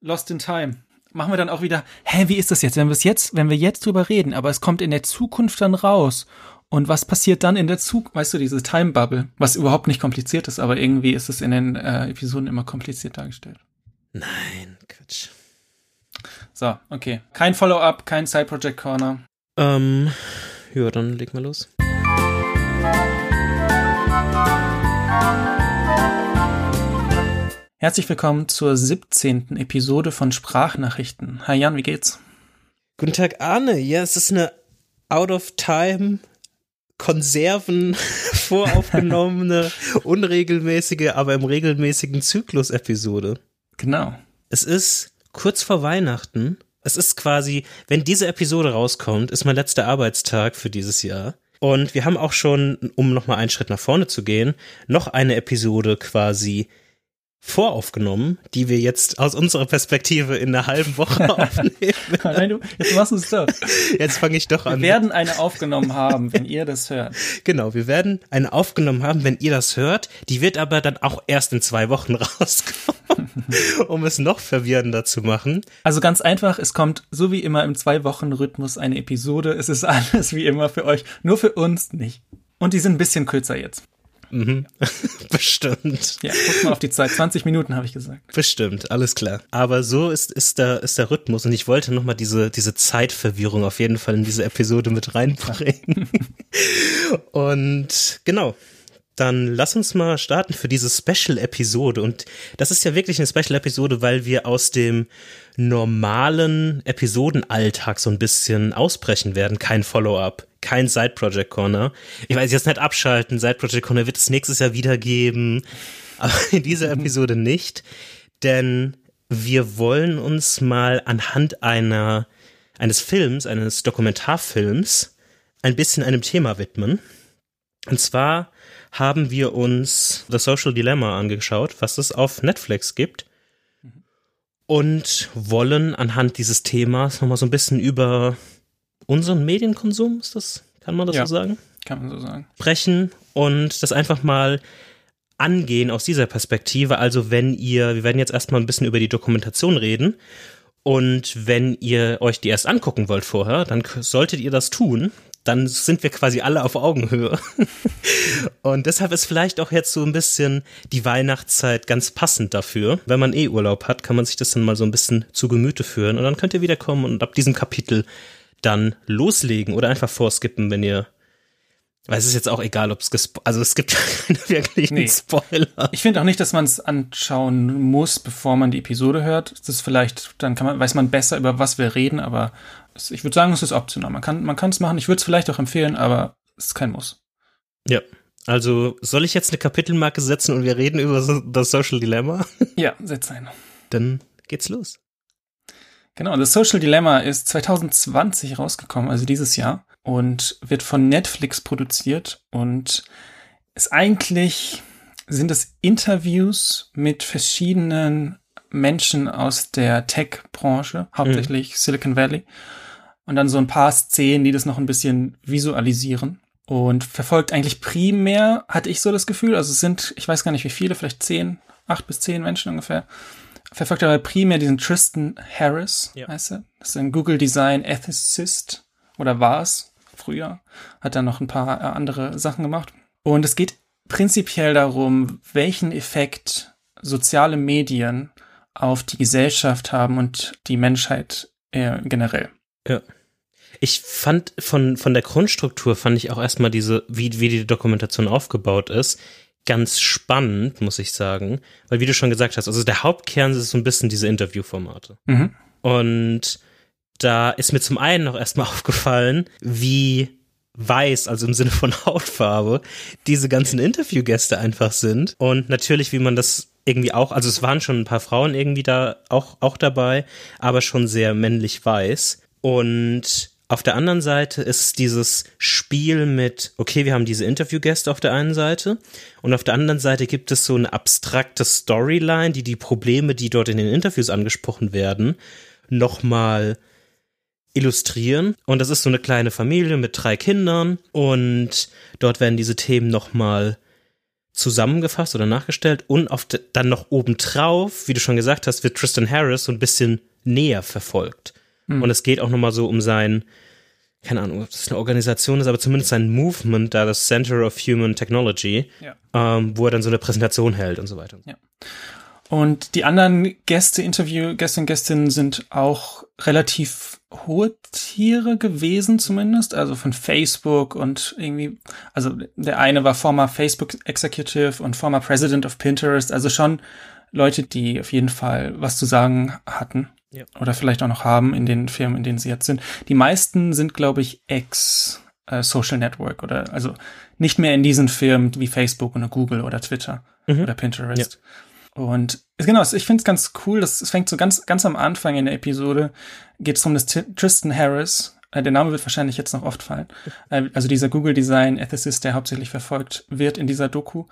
Lost in Time. Machen wir dann auch wieder, hä, wie ist das jetzt? Wenn wir es jetzt, wenn wir jetzt drüber reden, aber es kommt in der Zukunft dann raus. Und was passiert dann in der Zukunft? Weißt du, diese Time Bubble, was überhaupt nicht kompliziert ist, aber irgendwie ist es in den äh, Episoden immer kompliziert dargestellt. Nein, Quatsch. So, okay. Kein Follow-up, kein Side Project Corner. Ähm, ja, dann leg mal los. Herzlich willkommen zur 17. Episode von Sprachnachrichten. Hi Jan, wie geht's? Guten Tag, Arne. Ja, es ist eine out of time Konserven voraufgenommene, unregelmäßige, aber im regelmäßigen Zyklus Episode. Genau. Es ist kurz vor Weihnachten. Es ist quasi, wenn diese Episode rauskommt, ist mein letzter Arbeitstag für dieses Jahr. Und wir haben auch schon, um nochmal einen Schritt nach vorne zu gehen, noch eine Episode quasi voraufgenommen, die wir jetzt aus unserer Perspektive in einer halben Woche aufnehmen. Nein, du, jetzt machst du es doch. Jetzt fange ich doch an. Wir werden eine aufgenommen haben, wenn ihr das hört. Genau, wir werden eine aufgenommen haben, wenn ihr das hört. Die wird aber dann auch erst in zwei Wochen rauskommen, um es noch verwirrender zu machen. Also ganz einfach, es kommt so wie immer im Zwei-Wochen-Rhythmus eine Episode. Es ist alles wie immer für euch, nur für uns nicht. Und die sind ein bisschen kürzer jetzt. Mhm. Bestimmt. Ja, guck mal auf die Zeit. 20 Minuten habe ich gesagt. Bestimmt, alles klar. Aber so ist, ist, der, ist der Rhythmus und ich wollte nochmal diese, diese Zeitverwirrung auf jeden Fall in diese Episode mit reinbringen. und genau. Dann lass uns mal starten für diese Special-Episode. Und das ist ja wirklich eine Special-Episode, weil wir aus dem normalen Episodenalltag so ein bisschen ausbrechen werden. Kein Follow-up kein Side Project Corner. Ich weiß jetzt nicht abschalten, Side Project Corner wird es nächstes Jahr wieder geben, aber in dieser Episode nicht, denn wir wollen uns mal anhand einer eines Films, eines Dokumentarfilms ein bisschen einem Thema widmen. Und zwar haben wir uns The Social Dilemma angeschaut, was es auf Netflix gibt. Und wollen anhand dieses Themas nochmal so ein bisschen über unseren Medienkonsum, ist das, kann man das ja, so sagen? Kann man so sagen. Sprechen und das einfach mal angehen aus dieser Perspektive. Also wenn ihr, wir werden jetzt erstmal ein bisschen über die Dokumentation reden. Und wenn ihr euch die erst angucken wollt vorher, dann solltet ihr das tun. Dann sind wir quasi alle auf Augenhöhe. und deshalb ist vielleicht auch jetzt so ein bisschen die Weihnachtszeit ganz passend dafür. Wenn man eh Urlaub hat, kann man sich das dann mal so ein bisschen zu Gemüte führen. Und dann könnt ihr wiederkommen und ab diesem Kapitel dann loslegen oder einfach vorskippen, wenn ihr weil es ist jetzt auch egal, ob es also es gibt keine wirklichen nee. Spoiler. Ich finde auch nicht, dass man es anschauen muss, bevor man die Episode hört. Das ist vielleicht, dann kann man, weiß man besser, über was wir reden, aber ich würde sagen, es ist optional. Man kann, man kann es machen. Ich würde es vielleicht auch empfehlen, aber es ist kein Muss. Ja. Also soll ich jetzt eine Kapitelmarke setzen und wir reden über das Social Dilemma? Ja, setz ein. Dann geht's los. Genau, das Social Dilemma ist 2020 rausgekommen, also dieses Jahr, und wird von Netflix produziert und ist eigentlich, sind es Interviews mit verschiedenen Menschen aus der Tech-Branche, hauptsächlich mhm. Silicon Valley. Und dann so ein paar Szenen, die das noch ein bisschen visualisieren. Und verfolgt eigentlich primär, hatte ich so das Gefühl, also es sind, ich weiß gar nicht wie viele, vielleicht zehn, acht bis zehn Menschen ungefähr, verfolgt aber primär diesen Tristan Harris, ja. heißt er. Das ist ein Google Design Ethicist oder war es früher. Hat dann noch ein paar äh, andere Sachen gemacht. Und es geht prinzipiell darum, welchen Effekt soziale Medien auf die Gesellschaft haben und die Menschheit äh, generell. Ja. Ich fand von, von der Grundstruktur fand ich auch erstmal diese, wie, wie die Dokumentation aufgebaut ist, ganz spannend, muss ich sagen, weil wie du schon gesagt hast, also der Hauptkern ist so ein bisschen diese Interviewformate. Mhm. Und da ist mir zum einen noch erstmal aufgefallen, wie weiß, also im Sinne von Hautfarbe, diese ganzen Interviewgäste einfach sind. Und natürlich, wie man das irgendwie auch, also es waren schon ein paar Frauen irgendwie da auch, auch dabei, aber schon sehr männlich weiß. Und auf der anderen Seite ist dieses Spiel mit, okay, wir haben diese Interviewgäste auf der einen Seite und auf der anderen Seite gibt es so eine abstrakte Storyline, die die Probleme, die dort in den Interviews angesprochen werden, nochmal illustrieren. Und das ist so eine kleine Familie mit drei Kindern und dort werden diese Themen nochmal zusammengefasst oder nachgestellt und auf dann noch obendrauf, wie du schon gesagt hast, wird Tristan Harris so ein bisschen näher verfolgt. Hm. Und es geht auch nochmal so um sein, keine Ahnung, ob das eine Organisation ist, aber zumindest sein Movement, da das Center of Human Technology, ja. ähm, wo er dann so eine Präsentation hält und so weiter. Ja. Und die anderen Gäste, Interview, Gäste und Gästinnen sind auch relativ hohe Tiere gewesen zumindest, also von Facebook und irgendwie, also der eine war former Facebook Executive und former President of Pinterest, also schon Leute, die auf jeden Fall was zu sagen hatten. Ja. Oder vielleicht auch noch haben in den Firmen, in denen sie jetzt sind. Die meisten sind, glaube ich, ex äh, Social Network oder also nicht mehr in diesen Firmen wie Facebook oder Google oder Twitter mhm. oder Pinterest. Ja. Und genau, ich finde es ganz cool, das, es fängt so ganz, ganz am Anfang in der Episode, geht es um das Tristan Harris, äh, der Name wird wahrscheinlich jetzt noch oft fallen, äh, also dieser Google Design Ethicist, der hauptsächlich verfolgt wird in dieser Doku,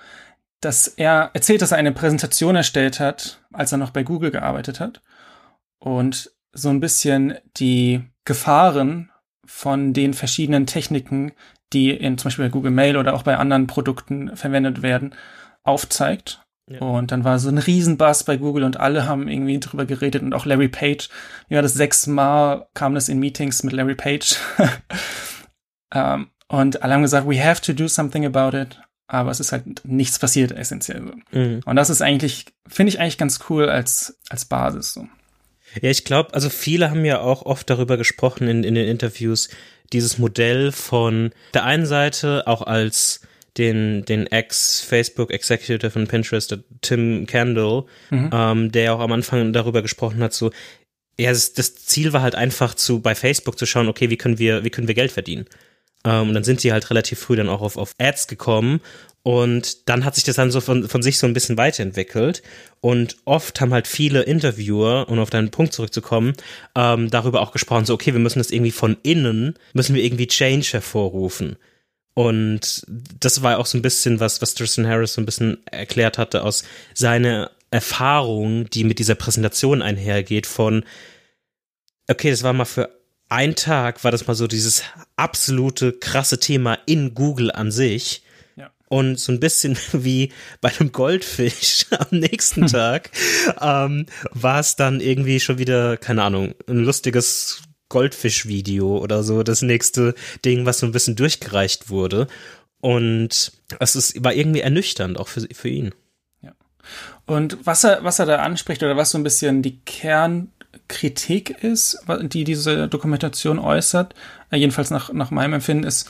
dass er erzählt, dass er eine Präsentation erstellt hat, als er noch bei Google gearbeitet hat und so ein bisschen die Gefahren von den verschiedenen Techniken, die in zum Beispiel bei Google Mail oder auch bei anderen Produkten verwendet werden, aufzeigt. Ja. Und dann war so ein Riesenbass bei Google und alle haben irgendwie drüber geredet und auch Larry Page. Ja, das sechsmal kam das in Meetings mit Larry Page. um, ähm, und alle haben gesagt, we have to do something about it. Aber es ist halt nichts passiert essentiell. Mhm. Und das ist eigentlich, finde ich eigentlich ganz cool als, als Basis. So. Ja, ich glaube, also viele haben ja auch oft darüber gesprochen in, in den Interviews, dieses Modell von der einen Seite auch als den, den Ex-Facebook-Executive von Pinterest, Tim Candle, mhm. ähm, der auch am Anfang darüber gesprochen hat, so, ja, das, das, Ziel war halt einfach zu, bei Facebook zu schauen, okay, wie können wir, wie können wir Geld verdienen? Ähm, und dann sind sie halt relativ früh dann auch auf, auf Ads gekommen und dann hat sich das dann so von, von sich so ein bisschen weiterentwickelt. Und oft haben halt viele Interviewer, um auf deinen Punkt zurückzukommen, ähm, darüber auch gesprochen, so, okay, wir müssen das irgendwie von innen, müssen wir irgendwie Change hervorrufen. Und das war auch so ein bisschen was, was Tristan Harris so ein bisschen erklärt hatte aus seiner Erfahrung, die mit dieser Präsentation einhergeht von, okay, das war mal für einen Tag, war das mal so dieses absolute krasse Thema in Google an sich und so ein bisschen wie bei einem Goldfisch am nächsten. Tag ähm, war es dann irgendwie schon wieder, keine Ahnung, ein lustiges Goldfisch-Video oder so, das nächste Ding, was so ein bisschen durchgereicht wurde. Und es ist, war irgendwie ernüchternd, auch für, für ihn. Ja. Und was er, was er da anspricht oder was so ein bisschen die Kernkritik ist, die diese Dokumentation äußert, äh, jedenfalls nach, nach meinem Empfinden, ist,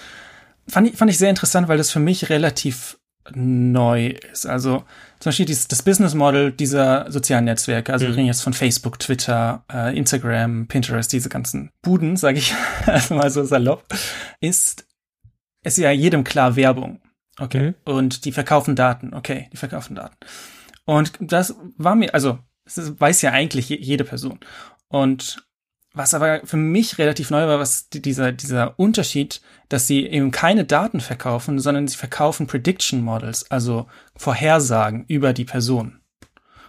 fand ich, fand ich sehr interessant, weil das für mich relativ neu ist. Also zum Beispiel dieses, das Business Model dieser sozialen Netzwerke, also mhm. wir reden jetzt von Facebook, Twitter, äh, Instagram, Pinterest, diese ganzen Buden, sage ich mal so salopp, ist ist ja jedem klar Werbung. Okay. Mhm. Und die verkaufen Daten. Okay, die verkaufen Daten. Und das war mir, also, das weiß ja eigentlich jede Person. Und was aber für mich relativ neu war, was dieser, dieser Unterschied, dass sie eben keine Daten verkaufen, sondern sie verkaufen Prediction Models, also Vorhersagen über die Person.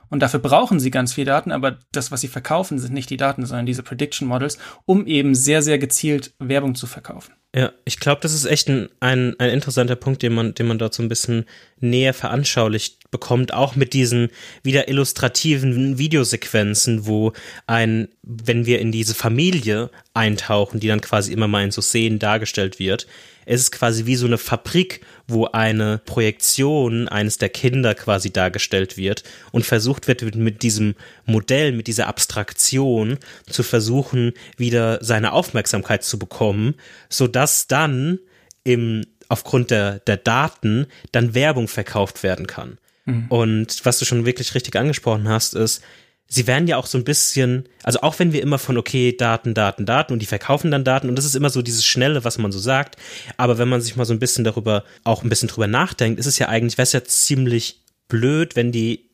Und dafür brauchen sie ganz viel Daten, aber das, was sie verkaufen, sind nicht die Daten, sondern diese Prediction Models, um eben sehr, sehr gezielt Werbung zu verkaufen. Ja, ich glaube, das ist echt ein, ein, ein interessanter Punkt, den man, den man dort so ein bisschen näher veranschaulicht bekommt, auch mit diesen wieder illustrativen Videosequenzen, wo ein, wenn wir in diese Familie eintauchen, die dann quasi immer mal in so Szenen dargestellt wird, es ist quasi wie so eine Fabrik, wo eine Projektion eines der Kinder quasi dargestellt wird und versucht wird mit diesem Modell, mit dieser Abstraktion zu versuchen, wieder seine Aufmerksamkeit zu bekommen, so dass dann im aufgrund der, der Daten dann Werbung verkauft werden kann. Mhm. Und was du schon wirklich richtig angesprochen hast, ist, sie werden ja auch so ein bisschen, also auch wenn wir immer von, okay, Daten, Daten, Daten und die verkaufen dann Daten und das ist immer so dieses Schnelle, was man so sagt, aber wenn man sich mal so ein bisschen darüber, auch ein bisschen drüber nachdenkt, ist es ja eigentlich, wäre es ja ziemlich blöd, wenn die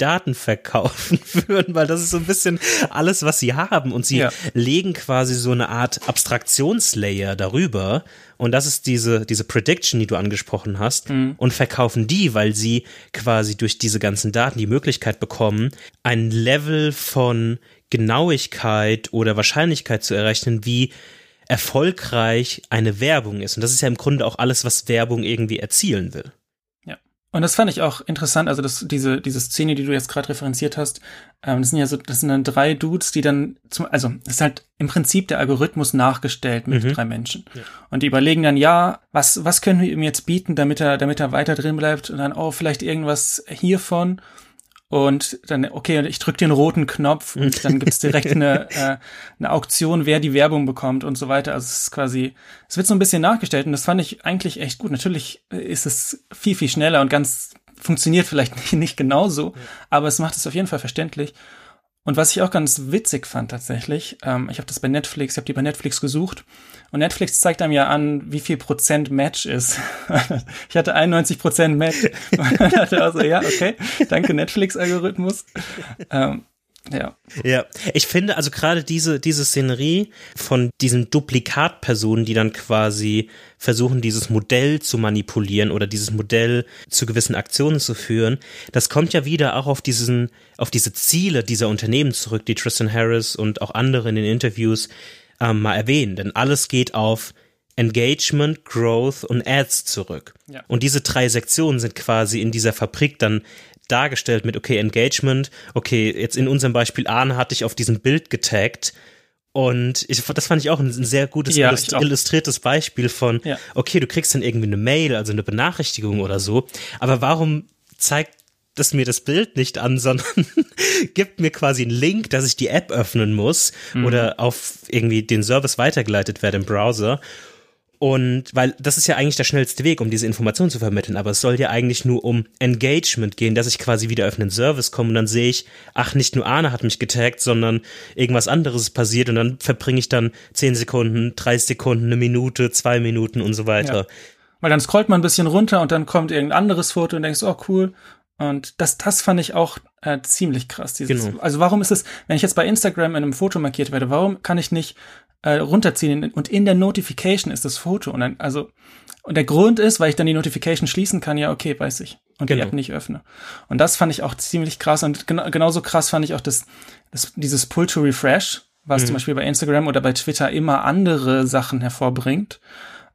Daten verkaufen würden, weil das ist so ein bisschen alles, was sie haben und sie ja. legen quasi so eine Art Abstraktionslayer darüber und das ist diese, diese Prediction, die du angesprochen hast mhm. und verkaufen die, weil sie quasi durch diese ganzen Daten die Möglichkeit bekommen, ein Level von Genauigkeit oder Wahrscheinlichkeit zu errechnen, wie erfolgreich eine Werbung ist. Und das ist ja im Grunde auch alles, was Werbung irgendwie erzielen will. Und das fand ich auch interessant, also das, diese, diese Szene, die du jetzt gerade referenziert hast, ähm, das sind ja so, das sind dann drei Dudes, die dann zum, also das ist halt im Prinzip der Algorithmus nachgestellt mit mhm. drei Menschen. Ja. Und die überlegen dann, ja, was, was können wir ihm jetzt bieten, damit er, damit er weiter drin bleibt? Und dann, oh, vielleicht irgendwas hiervon und dann, okay, ich drücke den roten Knopf und dann gibt's direkt eine, äh, eine Auktion, wer die Werbung bekommt und so weiter. Also es ist quasi, es wird so ein bisschen nachgestellt und das fand ich eigentlich echt gut. Natürlich ist es viel, viel schneller und ganz funktioniert vielleicht nicht, nicht genauso, ja. aber es macht es auf jeden Fall verständlich. Und was ich auch ganz witzig fand tatsächlich, ähm, ich habe das bei Netflix, ich habe die bei Netflix gesucht und Netflix zeigt einem ja an, wie viel Prozent Match ist. ich hatte 91 Prozent Match und dann dachte auch so, ja, okay, danke Netflix-Algorithmus. Ähm, ja. Ja, ich finde also gerade diese, diese Szenerie von diesen Duplikatpersonen, die dann quasi versuchen, dieses Modell zu manipulieren oder dieses Modell zu gewissen Aktionen zu führen, das kommt ja wieder auch auf diesen, auf diese Ziele dieser Unternehmen zurück, die Tristan Harris und auch andere in den Interviews ähm, mal erwähnen. Denn alles geht auf Engagement, Growth und Ads zurück. Ja. Und diese drei Sektionen sind quasi in dieser Fabrik dann dargestellt mit, okay, Engagement, okay, jetzt in unserem Beispiel Arne hatte ich auf diesem Bild getaggt. Und ich, das fand ich auch ein, sehr gutes ja, illustriertes Beispiel von, ja. okay, du kriegst dann irgendwie eine Mail, also eine Benachrichtigung oder so, aber warum zeigt das mir das Bild nicht an, sondern gibt mir quasi einen Link, dass ich die App öffnen muss mhm. oder auf irgendwie den Service weitergeleitet werde im Browser. Und weil das ist ja eigentlich der schnellste Weg, um diese Informationen zu vermitteln, aber es soll ja eigentlich nur um Engagement gehen, dass ich quasi wieder auf einen Service komme und dann sehe ich, ach, nicht nur Arne hat mich getaggt, sondern irgendwas anderes ist passiert und dann verbringe ich dann 10 Sekunden, 30 Sekunden, eine Minute, zwei Minuten und so weiter. Ja. Weil dann scrollt man ein bisschen runter und dann kommt irgendein anderes Foto und denkst, oh cool. Und das, das fand ich auch äh, ziemlich krass. Dieses, genau. Also warum ist es, wenn ich jetzt bei Instagram in einem Foto markiert werde, warum kann ich nicht äh, runterziehen und in der Notification ist das Foto und dann, also und der Grund ist, weil ich dann die Notification schließen kann, ja, okay, weiß ich. Und genau. die App nicht öffne. Und das fand ich auch ziemlich krass. Und gen genauso krass fand ich auch das, das dieses Pull to Refresh, was mhm. zum Beispiel bei Instagram oder bei Twitter immer andere Sachen hervorbringt,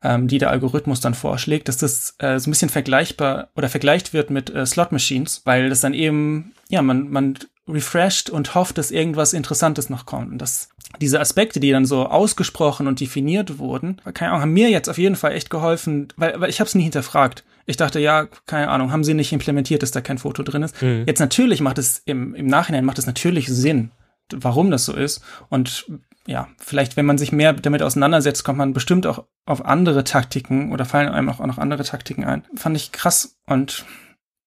ähm, die der Algorithmus dann vorschlägt, dass das äh, so ein bisschen vergleichbar oder vergleicht wird mit äh, Slot Machines, weil das dann eben, ja, man, man refreshed und hofft, dass irgendwas Interessantes noch kommt. Und das, diese Aspekte, die dann so ausgesprochen und definiert wurden, keine Ahnung, haben mir jetzt auf jeden Fall echt geholfen, weil, weil ich habe es nie hinterfragt. Ich dachte, ja, keine Ahnung, haben sie nicht implementiert, dass da kein Foto drin ist. Mhm. Jetzt natürlich macht es im, im Nachhinein macht es natürlich Sinn, warum das so ist. Und ja, vielleicht, wenn man sich mehr damit auseinandersetzt, kommt man bestimmt auch auf andere Taktiken oder fallen einem auch noch andere Taktiken ein. Fand ich krass und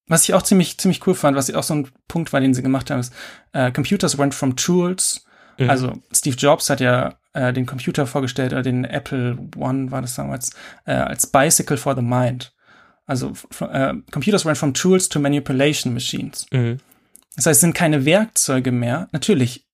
was ich auch ziemlich, ziemlich cool fand, was auch so ein Punkt war, den sie gemacht haben, ist, äh, Computers went from tools. Mhm. Also Steve Jobs hat ja äh, den Computer vorgestellt, oder den Apple One war das damals, äh, als Bicycle for the Mind. Also äh, Computers went from tools to manipulation machines. Mhm. Das heißt, es sind keine Werkzeuge mehr. Natürlich,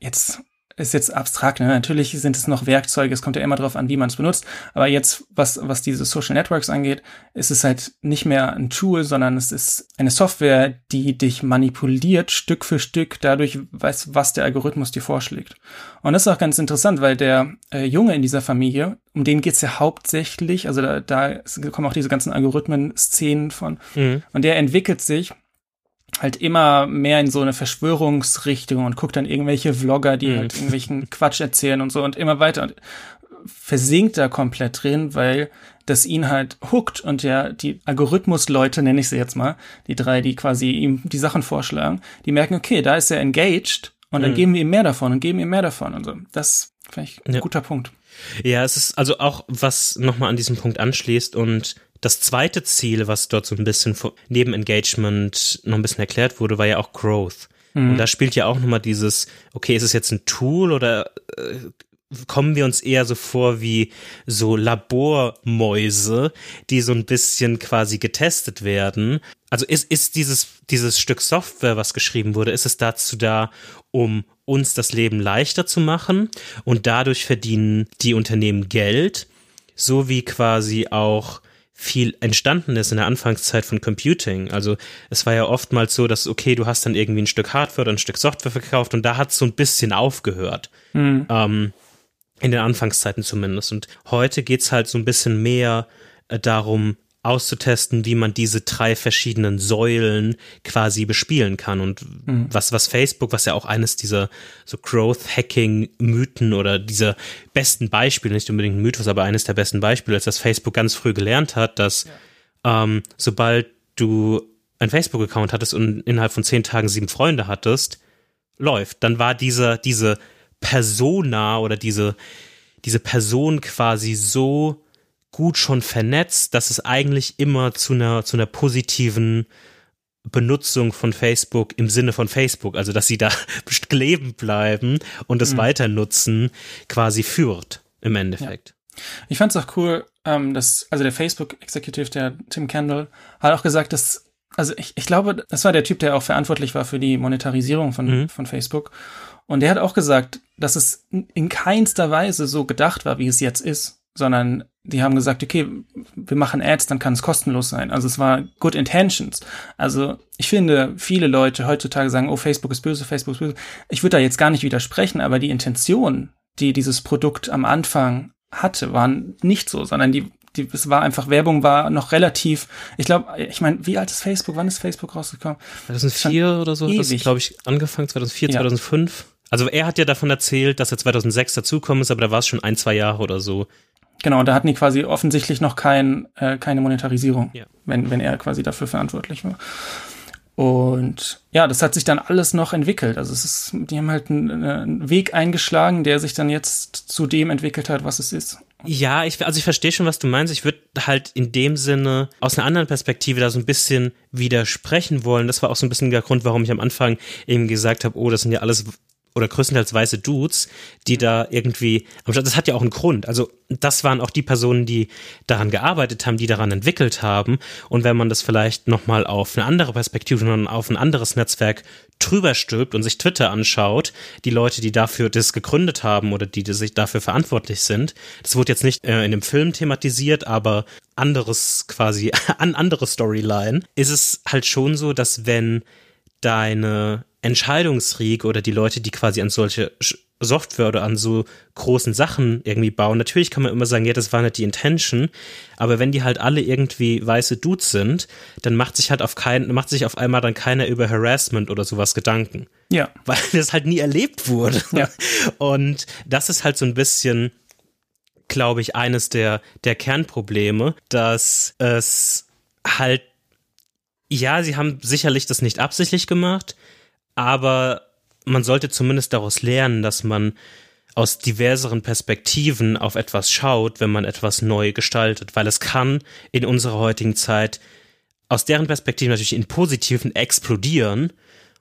jetzt ist jetzt abstrakt, ne? natürlich sind es noch Werkzeuge, es kommt ja immer darauf an, wie man es benutzt, aber jetzt, was, was diese Social Networks angeht, ist es halt nicht mehr ein Tool, sondern es ist eine Software, die dich manipuliert, Stück für Stück, dadurch weiß, was der Algorithmus dir vorschlägt. Und das ist auch ganz interessant, weil der äh, Junge in dieser Familie, um den geht's ja hauptsächlich, also da, da kommen auch diese ganzen Algorithmen-Szenen von, mhm. und der entwickelt sich halt immer mehr in so eine Verschwörungsrichtung und guckt dann irgendwelche Vlogger, die mhm. halt irgendwelchen Quatsch erzählen und so und immer weiter und versinkt da komplett drin, weil das ihn halt hookt und ja, die Algorithmus-Leute, nenne ich sie jetzt mal, die drei, die quasi ihm die Sachen vorschlagen, die merken, okay, da ist er engaged und dann mhm. geben wir ihm mehr davon und geben ihm mehr davon und so. Das finde ich ein ja. guter Punkt. Ja, es ist also auch, was nochmal an diesem Punkt anschließt und das zweite Ziel, was dort so ein bisschen neben Engagement noch ein bisschen erklärt wurde, war ja auch Growth. Mhm. Und da spielt ja auch nochmal dieses, okay, ist es jetzt ein Tool oder äh, kommen wir uns eher so vor wie so Labormäuse, die so ein bisschen quasi getestet werden. Also ist, ist dieses, dieses Stück Software, was geschrieben wurde, ist es dazu da, um uns das Leben leichter zu machen und dadurch verdienen die Unternehmen Geld, so wie quasi auch viel entstanden ist in der Anfangszeit von Computing. Also es war ja oftmals so, dass, okay, du hast dann irgendwie ein Stück Hardware oder ein Stück Software verkauft und da hat es so ein bisschen aufgehört. Mhm. Ähm, in den Anfangszeiten zumindest. Und heute geht's halt so ein bisschen mehr äh, darum, auszutesten, wie man diese drei verschiedenen Säulen quasi bespielen kann. Und mhm. was, was Facebook, was ja auch eines dieser so Growth-Hacking-Mythen oder dieser besten Beispiele, nicht unbedingt ein Mythos, aber eines der besten Beispiele ist, dass Facebook ganz früh gelernt hat, dass ja. ähm, sobald du ein Facebook-Account hattest und innerhalb von zehn Tagen sieben Freunde hattest, läuft. Dann war diese, diese Persona oder diese, diese Person quasi so gut schon vernetzt, dass es eigentlich immer zu einer, zu einer positiven Benutzung von Facebook im Sinne von Facebook, also dass sie da kleben bleiben und es mhm. weiter nutzen, quasi führt im Endeffekt. Ja. Ich fand es auch cool, ähm, dass, also der Facebook-Executive, der Tim Kendall, hat auch gesagt, dass, also ich, ich glaube, das war der Typ, der auch verantwortlich war für die Monetarisierung von, mhm. von Facebook. Und der hat auch gesagt, dass es in keinster Weise so gedacht war, wie es jetzt ist, sondern die haben gesagt, okay, wir machen Ads, dann kann es kostenlos sein. Also es war good intentions. Also ich finde, viele Leute heutzutage sagen, oh, Facebook ist böse, Facebook ist böse. Ich würde da jetzt gar nicht widersprechen, aber die Intention, die dieses Produkt am Anfang hatte, waren nicht so, sondern die, die, es war einfach, Werbung war noch relativ, ich glaube, ich meine, wie alt ist Facebook? Wann ist Facebook rausgekommen? 2004 oder so, ewig. das glaube ich angefangen, 2004, ja. 2005. Also er hat ja davon erzählt, dass er 2006 dazukommen ist, aber da war es schon ein, zwei Jahre oder so. Genau, und da hatten die quasi offensichtlich noch kein, äh, keine Monetarisierung, ja. wenn, wenn er quasi dafür verantwortlich war. Und ja, das hat sich dann alles noch entwickelt. Also es ist, die haben halt einen, einen Weg eingeschlagen, der sich dann jetzt zu dem entwickelt hat, was es ist. Ja, ich, also ich verstehe schon, was du meinst. Ich würde halt in dem Sinne aus einer anderen Perspektive da so ein bisschen widersprechen wollen. Das war auch so ein bisschen der Grund, warum ich am Anfang eben gesagt habe, oh, das sind ja alles oder größtenteils weiße Dudes, die da irgendwie, das hat ja auch einen Grund. Also das waren auch die Personen, die daran gearbeitet haben, die daran entwickelt haben. Und wenn man das vielleicht nochmal auf eine andere Perspektive, auf ein anderes Netzwerk drüber stülpt und sich Twitter anschaut, die Leute, die dafür das gegründet haben oder die, die sich dafür verantwortlich sind, das wurde jetzt nicht äh, in dem Film thematisiert, aber anderes quasi, an andere Storyline, ist es halt schon so, dass wenn deine Entscheidungsriege oder die Leute, die quasi an solche Software oder an so großen Sachen irgendwie bauen. Natürlich kann man immer sagen, ja, das war nicht die Intention, aber wenn die halt alle irgendwie weiße Dudes sind, dann macht sich halt auf keinen, macht sich auf einmal dann keiner über Harassment oder sowas Gedanken. Ja. Weil das halt nie erlebt wurde. Ja. Und das ist halt so ein bisschen, glaube ich, eines der, der Kernprobleme, dass es halt, ja, sie haben sicherlich das nicht absichtlich gemacht, aber man sollte zumindest daraus lernen, dass man aus diverseren Perspektiven auf etwas schaut, wenn man etwas neu gestaltet, weil es kann in unserer heutigen Zeit aus deren Perspektive natürlich in positiven explodieren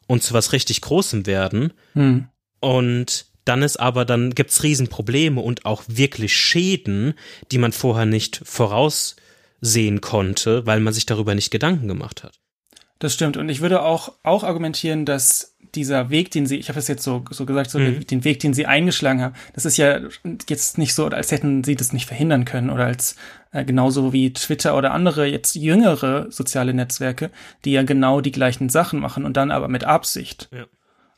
und zu was richtig Großem werden. Hm. Und dann ist aber, dann gibt's Riesenprobleme und auch wirklich Schäden, die man vorher nicht voraussehen konnte, weil man sich darüber nicht Gedanken gemacht hat. Das stimmt. Und ich würde auch, auch argumentieren, dass dieser Weg, den sie, ich habe es jetzt so, so gesagt, so mhm. den Weg, den sie eingeschlagen haben, das ist ja jetzt nicht so, als hätten sie das nicht verhindern können oder als äh, genauso wie Twitter oder andere jetzt jüngere soziale Netzwerke, die ja genau die gleichen Sachen machen und dann aber mit Absicht. Ja.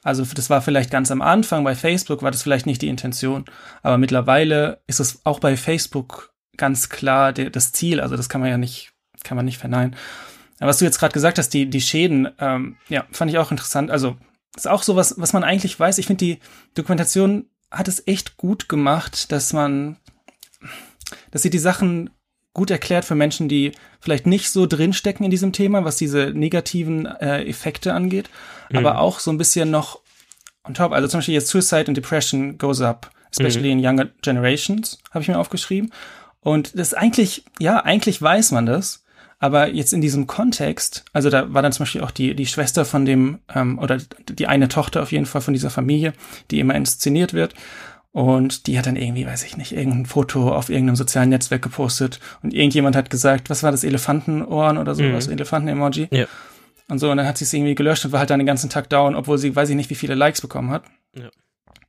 Also das war vielleicht ganz am Anfang bei Facebook war das vielleicht nicht die Intention, aber mittlerweile ist es auch bei Facebook ganz klar der, das Ziel. Also das kann man ja nicht, kann man nicht verneinen was du jetzt gerade gesagt hast, die, die Schäden, ähm, ja, fand ich auch interessant. Also, ist auch so was, was man eigentlich weiß. Ich finde, die Dokumentation hat es echt gut gemacht, dass man, dass sie die Sachen gut erklärt für Menschen, die vielleicht nicht so drinstecken in diesem Thema, was diese negativen äh, Effekte angeht, mhm. aber auch so ein bisschen noch on top. Also zum Beispiel jetzt Suicide and Depression goes up, especially mhm. in younger generations, habe ich mir aufgeschrieben. Und das eigentlich, ja, eigentlich weiß man das, aber jetzt in diesem Kontext, also da war dann zum Beispiel auch die, die Schwester von dem, ähm, oder die eine Tochter auf jeden Fall von dieser Familie, die immer inszeniert wird. Und die hat dann irgendwie, weiß ich nicht, irgendein Foto auf irgendeinem sozialen Netzwerk gepostet. Und irgendjemand hat gesagt, was war das, Elefantenohren oder sowas, mhm. Elefanten-Emoji. Ja. Und so, und dann hat sie es irgendwie gelöscht und war halt dann den ganzen Tag down, obwohl sie, weiß ich nicht, wie viele Likes bekommen hat. Ja.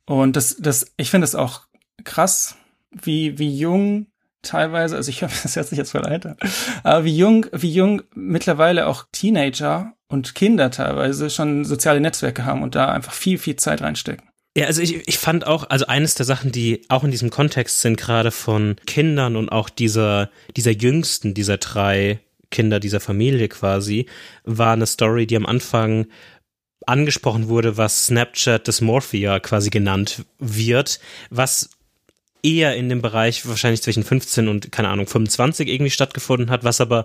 Und das, das, ich finde es auch krass, wie, wie jung teilweise, also ich höre, das hört sich jetzt voll alter, aber wie jung, wie jung mittlerweile auch Teenager und Kinder teilweise schon soziale Netzwerke haben und da einfach viel, viel Zeit reinstecken. Ja, also ich, ich fand auch, also eines der Sachen, die auch in diesem Kontext sind, gerade von Kindern und auch dieser, dieser jüngsten, dieser drei Kinder dieser Familie quasi, war eine Story, die am Anfang angesprochen wurde, was Snapchat Dysmorphia quasi genannt wird, was eher in dem Bereich wahrscheinlich zwischen 15 und, keine Ahnung, 25 irgendwie stattgefunden hat, was aber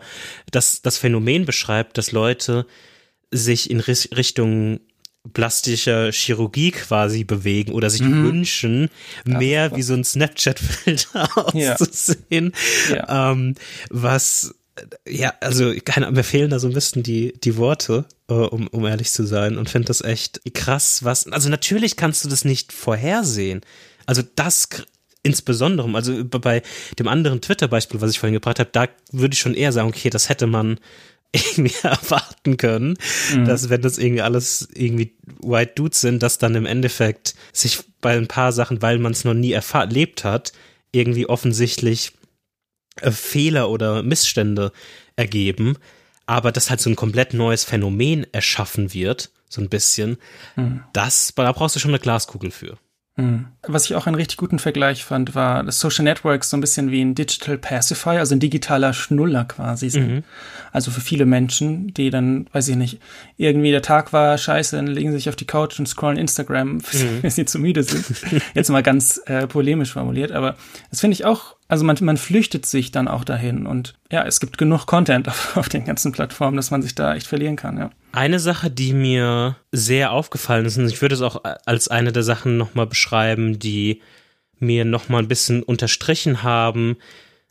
das, das Phänomen beschreibt, dass Leute sich in Richtung plastischer Chirurgie quasi bewegen oder sich mhm. wünschen, mehr wie so ein Snapchat-Filter auszusehen, ja. Ähm, was ja, also keine, mir fehlen da so ein bisschen die, die Worte, äh, um, um ehrlich zu sein und finde das echt krass, was, also natürlich kannst du das nicht vorhersehen. Also das insbesondere, also bei dem anderen Twitter-Beispiel, was ich vorhin gebracht habe, da würde ich schon eher sagen, okay, das hätte man irgendwie erwarten können, mhm. dass wenn das irgendwie alles irgendwie White Dudes sind, dass dann im Endeffekt sich bei ein paar Sachen, weil man es noch nie erlebt hat, irgendwie offensichtlich äh, Fehler oder Missstände ergeben, aber dass halt so ein komplett neues Phänomen erschaffen wird, so ein bisschen, mhm. das, da brauchst du schon eine Glaskugel für. Mhm. Was ich auch einen richtig guten Vergleich fand, war, dass Social Networks so ein bisschen wie ein Digital Pacifier, also ein digitaler Schnuller quasi sind. Mhm. Also für viele Menschen, die dann, weiß ich nicht, irgendwie der Tag war scheiße, dann legen sie sich auf die Couch und scrollen Instagram, mhm. wenn sie zu müde sind. Jetzt mal ganz äh, polemisch formuliert, aber das finde ich auch also man, man flüchtet sich dann auch dahin und ja, es gibt genug Content auf, auf den ganzen Plattformen, dass man sich da echt verlieren kann, ja. Eine Sache, die mir sehr aufgefallen ist, und ich würde es auch als eine der Sachen nochmal beschreiben, die mir nochmal ein bisschen unterstrichen haben,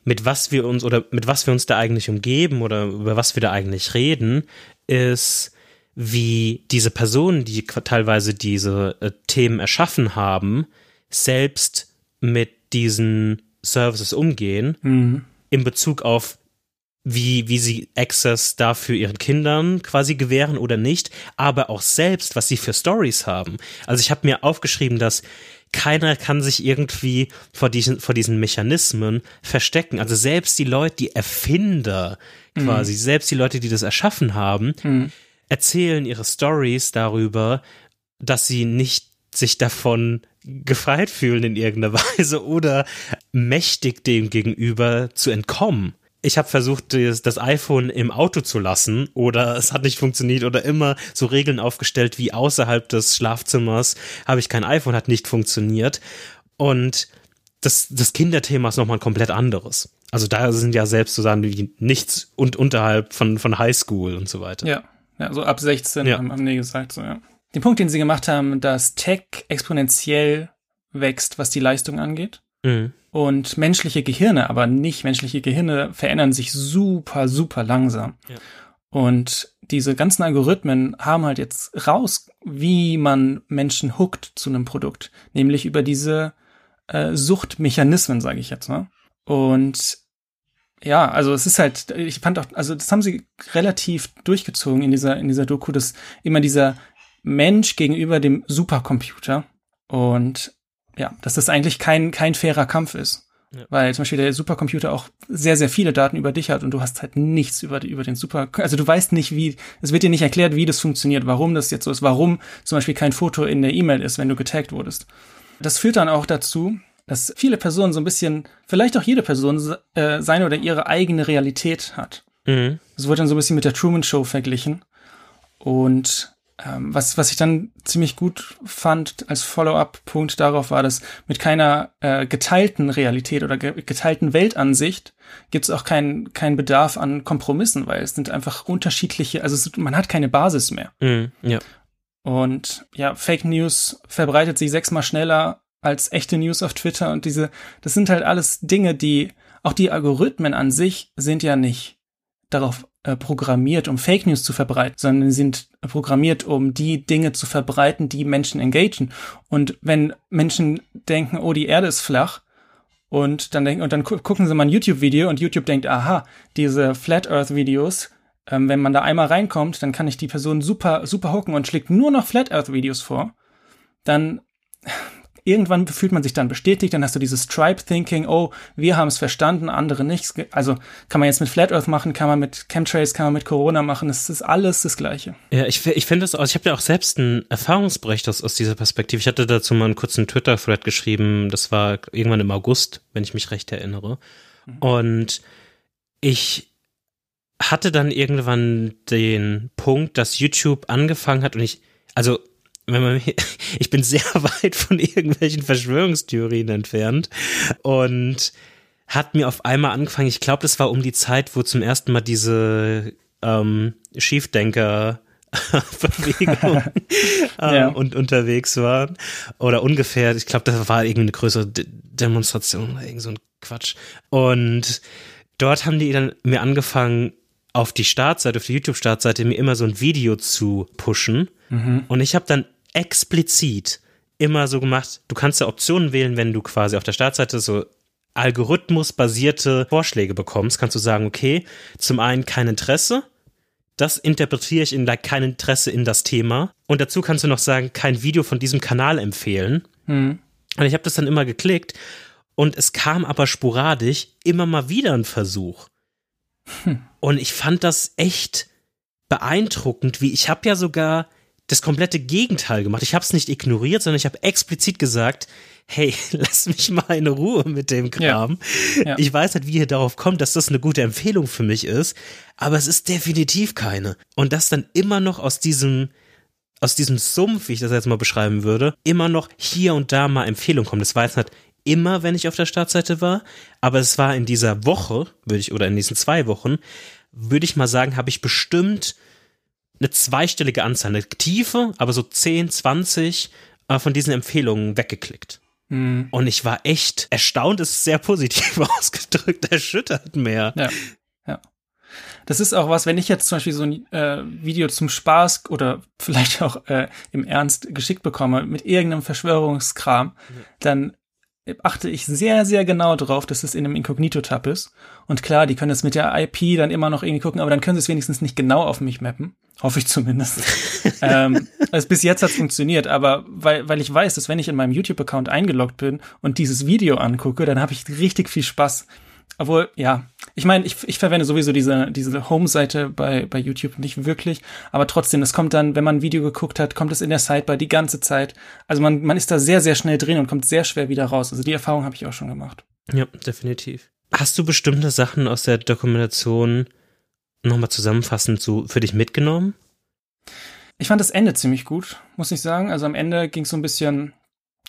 mit was wir uns oder mit was wir uns da eigentlich umgeben oder über was wir da eigentlich reden, ist, wie diese Personen, die teilweise diese äh, Themen erschaffen haben, selbst mit diesen Services umgehen mhm. in Bezug auf wie, wie sie Access dafür ihren Kindern quasi gewähren oder nicht, aber auch selbst, was sie für Stories haben. Also ich habe mir aufgeschrieben, dass keiner kann sich irgendwie vor diesen, vor diesen Mechanismen verstecken. Also selbst die Leute, die Erfinder quasi, mhm. selbst die Leute, die das erschaffen haben, mhm. erzählen ihre Stories darüber, dass sie nicht sich davon gefreit fühlen in irgendeiner Weise oder mächtig dem gegenüber zu entkommen. Ich habe versucht, das iPhone im Auto zu lassen oder es hat nicht funktioniert oder immer so Regeln aufgestellt wie außerhalb des Schlafzimmers habe ich kein iPhone, hat nicht funktioniert. Und das, das Kinderthema ist nochmal ein komplett anderes. Also da sind ja selbst so Sachen wie nichts und unterhalb von, von Highschool und so weiter. Ja, ja so ab 16 ja. haben, haben die gesagt, so ja den Punkt, den sie gemacht haben, dass Tech exponentiell wächst, was die Leistung angeht. Mhm. Und menschliche Gehirne, aber nicht menschliche Gehirne, verändern sich super, super langsam. Ja. Und diese ganzen Algorithmen haben halt jetzt raus, wie man Menschen hookt zu einem Produkt, nämlich über diese äh, Suchtmechanismen, sage ich jetzt mal. Und ja, also es ist halt, ich fand auch, also das haben sie relativ durchgezogen in dieser in dieser Doku, dass immer dieser Mensch gegenüber dem Supercomputer. Und ja, dass das eigentlich kein, kein fairer Kampf ist. Ja. Weil zum Beispiel der Supercomputer auch sehr, sehr viele Daten über dich hat und du hast halt nichts über, über den Super, also du weißt nicht, wie, es wird dir nicht erklärt, wie das funktioniert, warum das jetzt so ist, warum zum Beispiel kein Foto in der E-Mail ist, wenn du getaggt wurdest. Das führt dann auch dazu, dass viele Personen so ein bisschen, vielleicht auch jede Person, äh, seine oder ihre eigene Realität hat. Mhm. Das wurde dann so ein bisschen mit der Truman Show verglichen. Und ähm, was, was ich dann ziemlich gut fand als Follow-up-Punkt darauf war, dass mit keiner äh, geteilten Realität oder ge geteilten Weltansicht gibt es auch keinen keinen Bedarf an Kompromissen, weil es sind einfach unterschiedliche, also es, man hat keine Basis mehr. Mm, ja. Und ja, Fake News verbreitet sich sechsmal schneller als echte News auf Twitter und diese, das sind halt alles Dinge, die, auch die Algorithmen an sich sind ja nicht darauf äh, programmiert, um Fake News zu verbreiten, sondern sind programmiert, um die Dinge zu verbreiten, die Menschen engagieren. Und wenn Menschen denken, oh, die Erde ist flach, und dann denken, und dann gucken sie mal ein YouTube-Video und YouTube denkt, aha, diese Flat Earth-Videos, ähm, wenn man da einmal reinkommt, dann kann ich die Person super, super hooken und schlägt nur noch Flat Earth-Videos vor, dann irgendwann fühlt man sich dann bestätigt, dann hast du dieses Tribe-Thinking, oh, wir haben es verstanden, andere nicht. Also kann man jetzt mit Flat Earth machen, kann man mit Chemtrails, kann man mit Corona machen, es ist alles das Gleiche. Ja, ich, ich finde das auch, ich habe ja auch selbst einen Erfahrungsbericht aus, aus dieser Perspektive. Ich hatte dazu mal einen kurzen Twitter-Thread geschrieben, das war irgendwann im August, wenn ich mich recht erinnere. Mhm. Und ich hatte dann irgendwann den Punkt, dass YouTube angefangen hat und ich, also wenn man, ich bin sehr weit von irgendwelchen Verschwörungstheorien entfernt und hat mir auf einmal angefangen, ich glaube, das war um die Zeit, wo zum ersten Mal diese ähm, Schiefdenker Bewegung ähm, ja. und unterwegs waren. Oder ungefähr, ich glaube, das war irgendwie eine größere De Demonstration oder irgend so ein Quatsch. Und dort haben die dann mir angefangen, auf die Startseite, auf die YouTube-Startseite mir immer so ein Video zu pushen. Mhm. Und ich habe dann explizit immer so gemacht, du kannst ja Optionen wählen, wenn du quasi auf der Startseite so algorithmusbasierte Vorschläge bekommst, kannst du sagen, okay, zum einen kein Interesse, das interpretiere ich in like, kein Interesse in das Thema. Und dazu kannst du noch sagen, kein Video von diesem Kanal empfehlen. Hm. Und ich habe das dann immer geklickt und es kam aber sporadisch immer mal wieder ein Versuch. Hm. Und ich fand das echt beeindruckend, wie ich habe ja sogar das komplette Gegenteil gemacht. Ich habe es nicht ignoriert, sondern ich habe explizit gesagt, hey, lass mich mal in Ruhe mit dem Kram. Ja. Ja. Ich weiß halt, wie ihr darauf kommt, dass das eine gute Empfehlung für mich ist, aber es ist definitiv keine. Und das dann immer noch aus diesem aus diesem Sumpf, wie ich das jetzt mal beschreiben würde, immer noch hier und da mal Empfehlung kommt. Das war jetzt nicht immer, wenn ich auf der Startseite war, aber es war in dieser Woche, würde ich, oder in diesen zwei Wochen, würde ich mal sagen, habe ich bestimmt eine zweistellige Anzahl, eine tiefe, aber so 10, 20 äh, von diesen Empfehlungen weggeklickt. Mhm. Und ich war echt erstaunt, ist sehr positiv ausgedrückt, erschüttert mehr. Ja. Ja. Das ist auch was, wenn ich jetzt zum Beispiel so ein äh, Video zum Spaß oder vielleicht auch äh, im Ernst geschickt bekomme mit irgendeinem Verschwörungskram, ja. dann achte ich sehr, sehr genau drauf, dass es in einem Inkognito-Tab ist. Und klar, die können es mit der IP dann immer noch irgendwie gucken, aber dann können sie es wenigstens nicht genau auf mich mappen. Hoffe ich zumindest. ähm, also bis jetzt hat es funktioniert, aber weil, weil ich weiß, dass wenn ich in meinem YouTube-Account eingeloggt bin und dieses Video angucke, dann habe ich richtig viel Spaß obwohl, ja, ich meine, ich, ich verwende sowieso diese, diese Home-Seite bei, bei YouTube nicht wirklich, aber trotzdem, es kommt dann, wenn man ein Video geguckt hat, kommt es in der Sidebar die ganze Zeit. Also man, man ist da sehr, sehr schnell drin und kommt sehr schwer wieder raus. Also die Erfahrung habe ich auch schon gemacht. Ja, definitiv. Hast du bestimmte Sachen aus der Dokumentation nochmal zusammenfassend so für dich mitgenommen? Ich fand das Ende ziemlich gut, muss ich sagen. Also am Ende ging es so ein bisschen,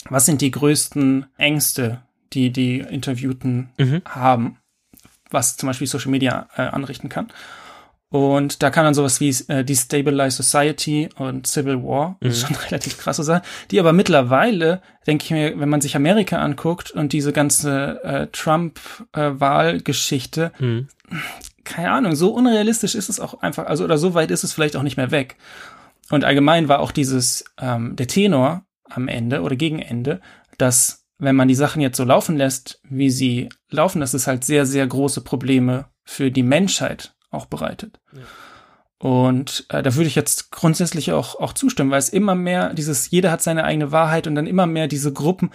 was sind die größten Ängste, die die Interviewten mhm. haben, was zum Beispiel Social Media äh, anrichten kann. Und da kann dann sowas wie äh, Destabilize Society und Civil War, mhm. schon relativ krasse Sachen, die aber mittlerweile, denke ich mir, wenn man sich Amerika anguckt und diese ganze äh, Trump-Wahlgeschichte, äh, mhm. keine Ahnung, so unrealistisch ist es auch einfach, also oder so weit ist es vielleicht auch nicht mehr weg. Und allgemein war auch dieses, ähm, der Tenor am Ende oder gegen Ende, dass wenn man die Sachen jetzt so laufen lässt, wie sie laufen, dass es halt sehr, sehr große Probleme für die Menschheit auch bereitet. Ja. Und äh, da würde ich jetzt grundsätzlich auch, auch zustimmen, weil es immer mehr dieses, jeder hat seine eigene Wahrheit und dann immer mehr diese Gruppen.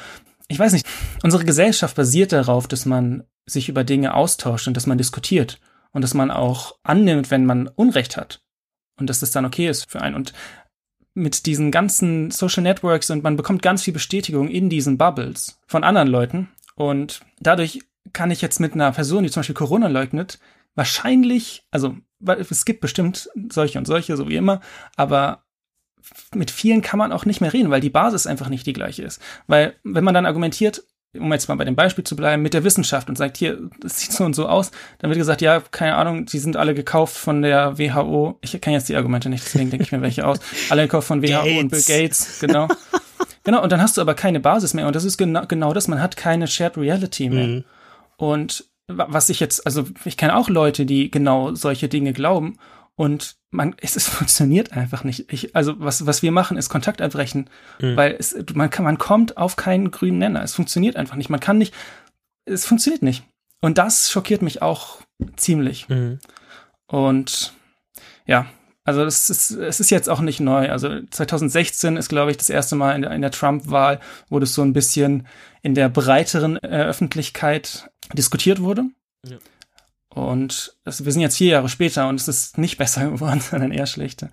Ich weiß nicht, unsere Gesellschaft basiert darauf, dass man sich über Dinge austauscht und dass man diskutiert und dass man auch annimmt, wenn man Unrecht hat und dass das dann okay ist für einen. Und mit diesen ganzen Social Networks und man bekommt ganz viel Bestätigung in diesen Bubbles von anderen Leuten. Und dadurch kann ich jetzt mit einer Person, die zum Beispiel Corona leugnet, wahrscheinlich, also es gibt bestimmt solche und solche, so wie immer, aber mit vielen kann man auch nicht mehr reden, weil die Basis einfach nicht die gleiche ist. Weil wenn man dann argumentiert, um jetzt mal bei dem Beispiel zu bleiben, mit der Wissenschaft und sagt, hier, das sieht so und so aus, dann wird gesagt, ja, keine Ahnung, die sind alle gekauft von der WHO. Ich kenne jetzt die Argumente nicht, deswegen denke ich mir welche aus. Alle gekauft von WHO Gates. und Bill Gates, genau. genau, und dann hast du aber keine Basis mehr und das ist genau, genau das, man hat keine Shared Reality mehr. Mhm. Und was ich jetzt, also ich kenne auch Leute, die genau solche Dinge glauben und man, es, es funktioniert einfach nicht. Ich, also was, was wir machen, ist Kontakt abbrechen, mhm. weil es, man kann, man kommt auf keinen grünen Nenner. Es funktioniert einfach nicht. Man kann nicht, es funktioniert nicht. Und das schockiert mich auch ziemlich. Mhm. Und ja, Also es ist, es ist jetzt auch nicht neu. Also 2016 ist, glaube ich, das erste Mal in der, in der Trump-Wahl, wo das so ein bisschen in der breiteren äh, Öffentlichkeit diskutiert wurde. Ja. Und das, wir sind jetzt vier Jahre später und es ist nicht besser geworden, sondern eher schlechter.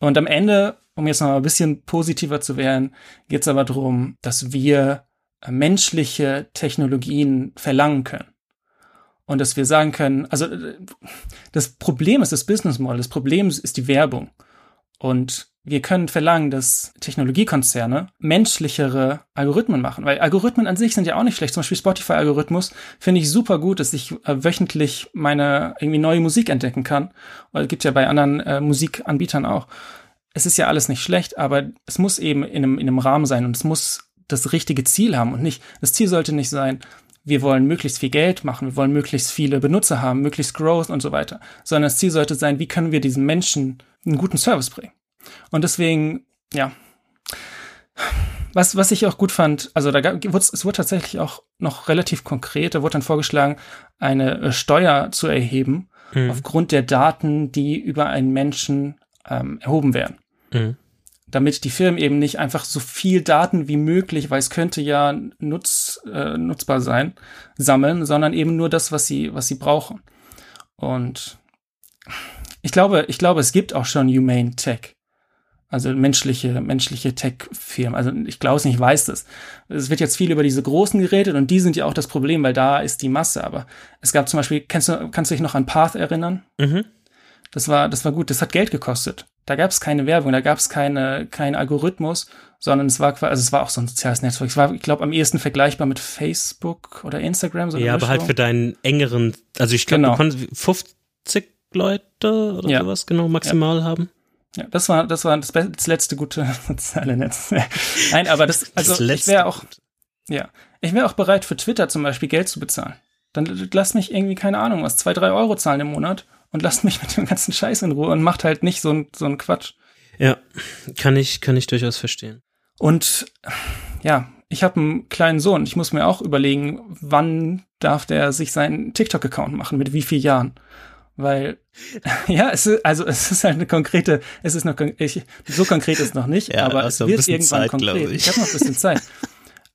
Und am Ende, um jetzt noch ein bisschen positiver zu werden, geht es aber darum, dass wir menschliche Technologien verlangen können. Und dass wir sagen können, also das Problem ist das Business Model, das Problem ist die Werbung. Und wir können verlangen, dass Technologiekonzerne menschlichere Algorithmen machen, weil Algorithmen an sich sind ja auch nicht schlecht. Zum Beispiel Spotify-Algorithmus finde ich super gut, dass ich äh, wöchentlich meine irgendwie neue Musik entdecken kann. Weil gibt ja bei anderen äh, Musikanbietern auch. Es ist ja alles nicht schlecht, aber es muss eben in einem, in einem Rahmen sein und es muss das richtige Ziel haben und nicht, das Ziel sollte nicht sein, wir wollen möglichst viel Geld machen, wir wollen möglichst viele Benutzer haben, möglichst Growth und so weiter, sondern das Ziel sollte sein, wie können wir diesen Menschen einen guten Service bringen. Und deswegen, ja, was, was ich auch gut fand, also da gab, es wurde tatsächlich auch noch relativ konkret, da wurde dann vorgeschlagen, eine äh, Steuer zu erheben mhm. aufgrund der Daten, die über einen Menschen ähm, erhoben werden. Mhm. Damit die Firmen eben nicht einfach so viel Daten wie möglich, weil es könnte ja nutz, äh, nutzbar sein, sammeln, sondern eben nur das, was sie, was sie brauchen. Und ich glaube, ich glaube, es gibt auch schon Humane Tech. Also menschliche, menschliche Tech-Firmen. Also ich glaube es nicht, ich weiß das. Es wird jetzt viel über diese großen geredet und die sind ja auch das Problem, weil da ist die Masse. Aber es gab zum Beispiel, kennst du, kannst du dich noch an Path erinnern? Mhm. Das war, das war gut. Das hat Geld gekostet. Da gab es keine Werbung, da gab es keine, keinen Algorithmus, sondern es war quasi, also es war auch so ein soziales Netzwerk. Es war, ich glaube, am ehesten vergleichbar mit Facebook oder Instagram. So ja, aber halt für deinen engeren, also ich glaube, genau. du konntest 50 Leute oder ja. sowas genau maximal ja. haben. Ja, das war, das war das, das letzte gute soziale. Nein, aber das, also das ich wäre auch, ja, ich wäre auch bereit für Twitter zum Beispiel Geld zu bezahlen. Dann lass mich irgendwie, keine Ahnung, was, zwei, drei Euro zahlen im Monat und lasst mich mit dem ganzen Scheiß in Ruhe und macht halt nicht so ein, so ein Quatsch. Ja, kann ich, kann ich durchaus verstehen. Und ja, ich habe einen kleinen Sohn. Ich muss mir auch überlegen, wann darf der sich seinen TikTok-Account machen, mit wie vielen Jahren. Weil, ja, es ist, also es ist halt eine konkrete, es ist noch, ich, so konkret ist noch nicht, ja, aber es wird irgendwann Zeit, konkret. Ich, ich habe noch ein bisschen Zeit.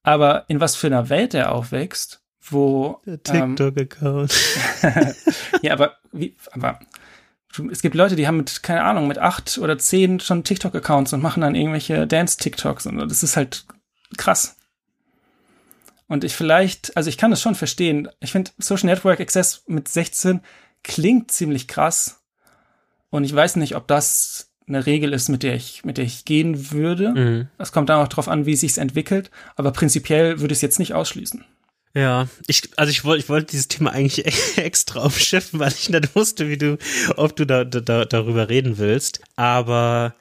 Aber in was für einer Welt er aufwächst, wo TikTok-Account. Ähm, ja, aber wie, aber es gibt Leute, die haben mit, keine Ahnung, mit acht oder zehn schon TikTok-Accounts und machen dann irgendwelche Dance-TikToks und das ist halt krass. Und ich vielleicht, also ich kann das schon verstehen. Ich finde Social Network Access mit 16 klingt ziemlich krass. Und ich weiß nicht, ob das eine Regel ist, mit der ich, mit der ich gehen würde. Mhm. Es kommt dann auch darauf an, wie sich's entwickelt. Aber prinzipiell würde ich es jetzt nicht ausschließen. Ja, ich, also ich wollte, ich wollte dieses Thema eigentlich extra aufschiffen, weil ich nicht wusste, wie du, ob du da, da darüber reden willst. Aber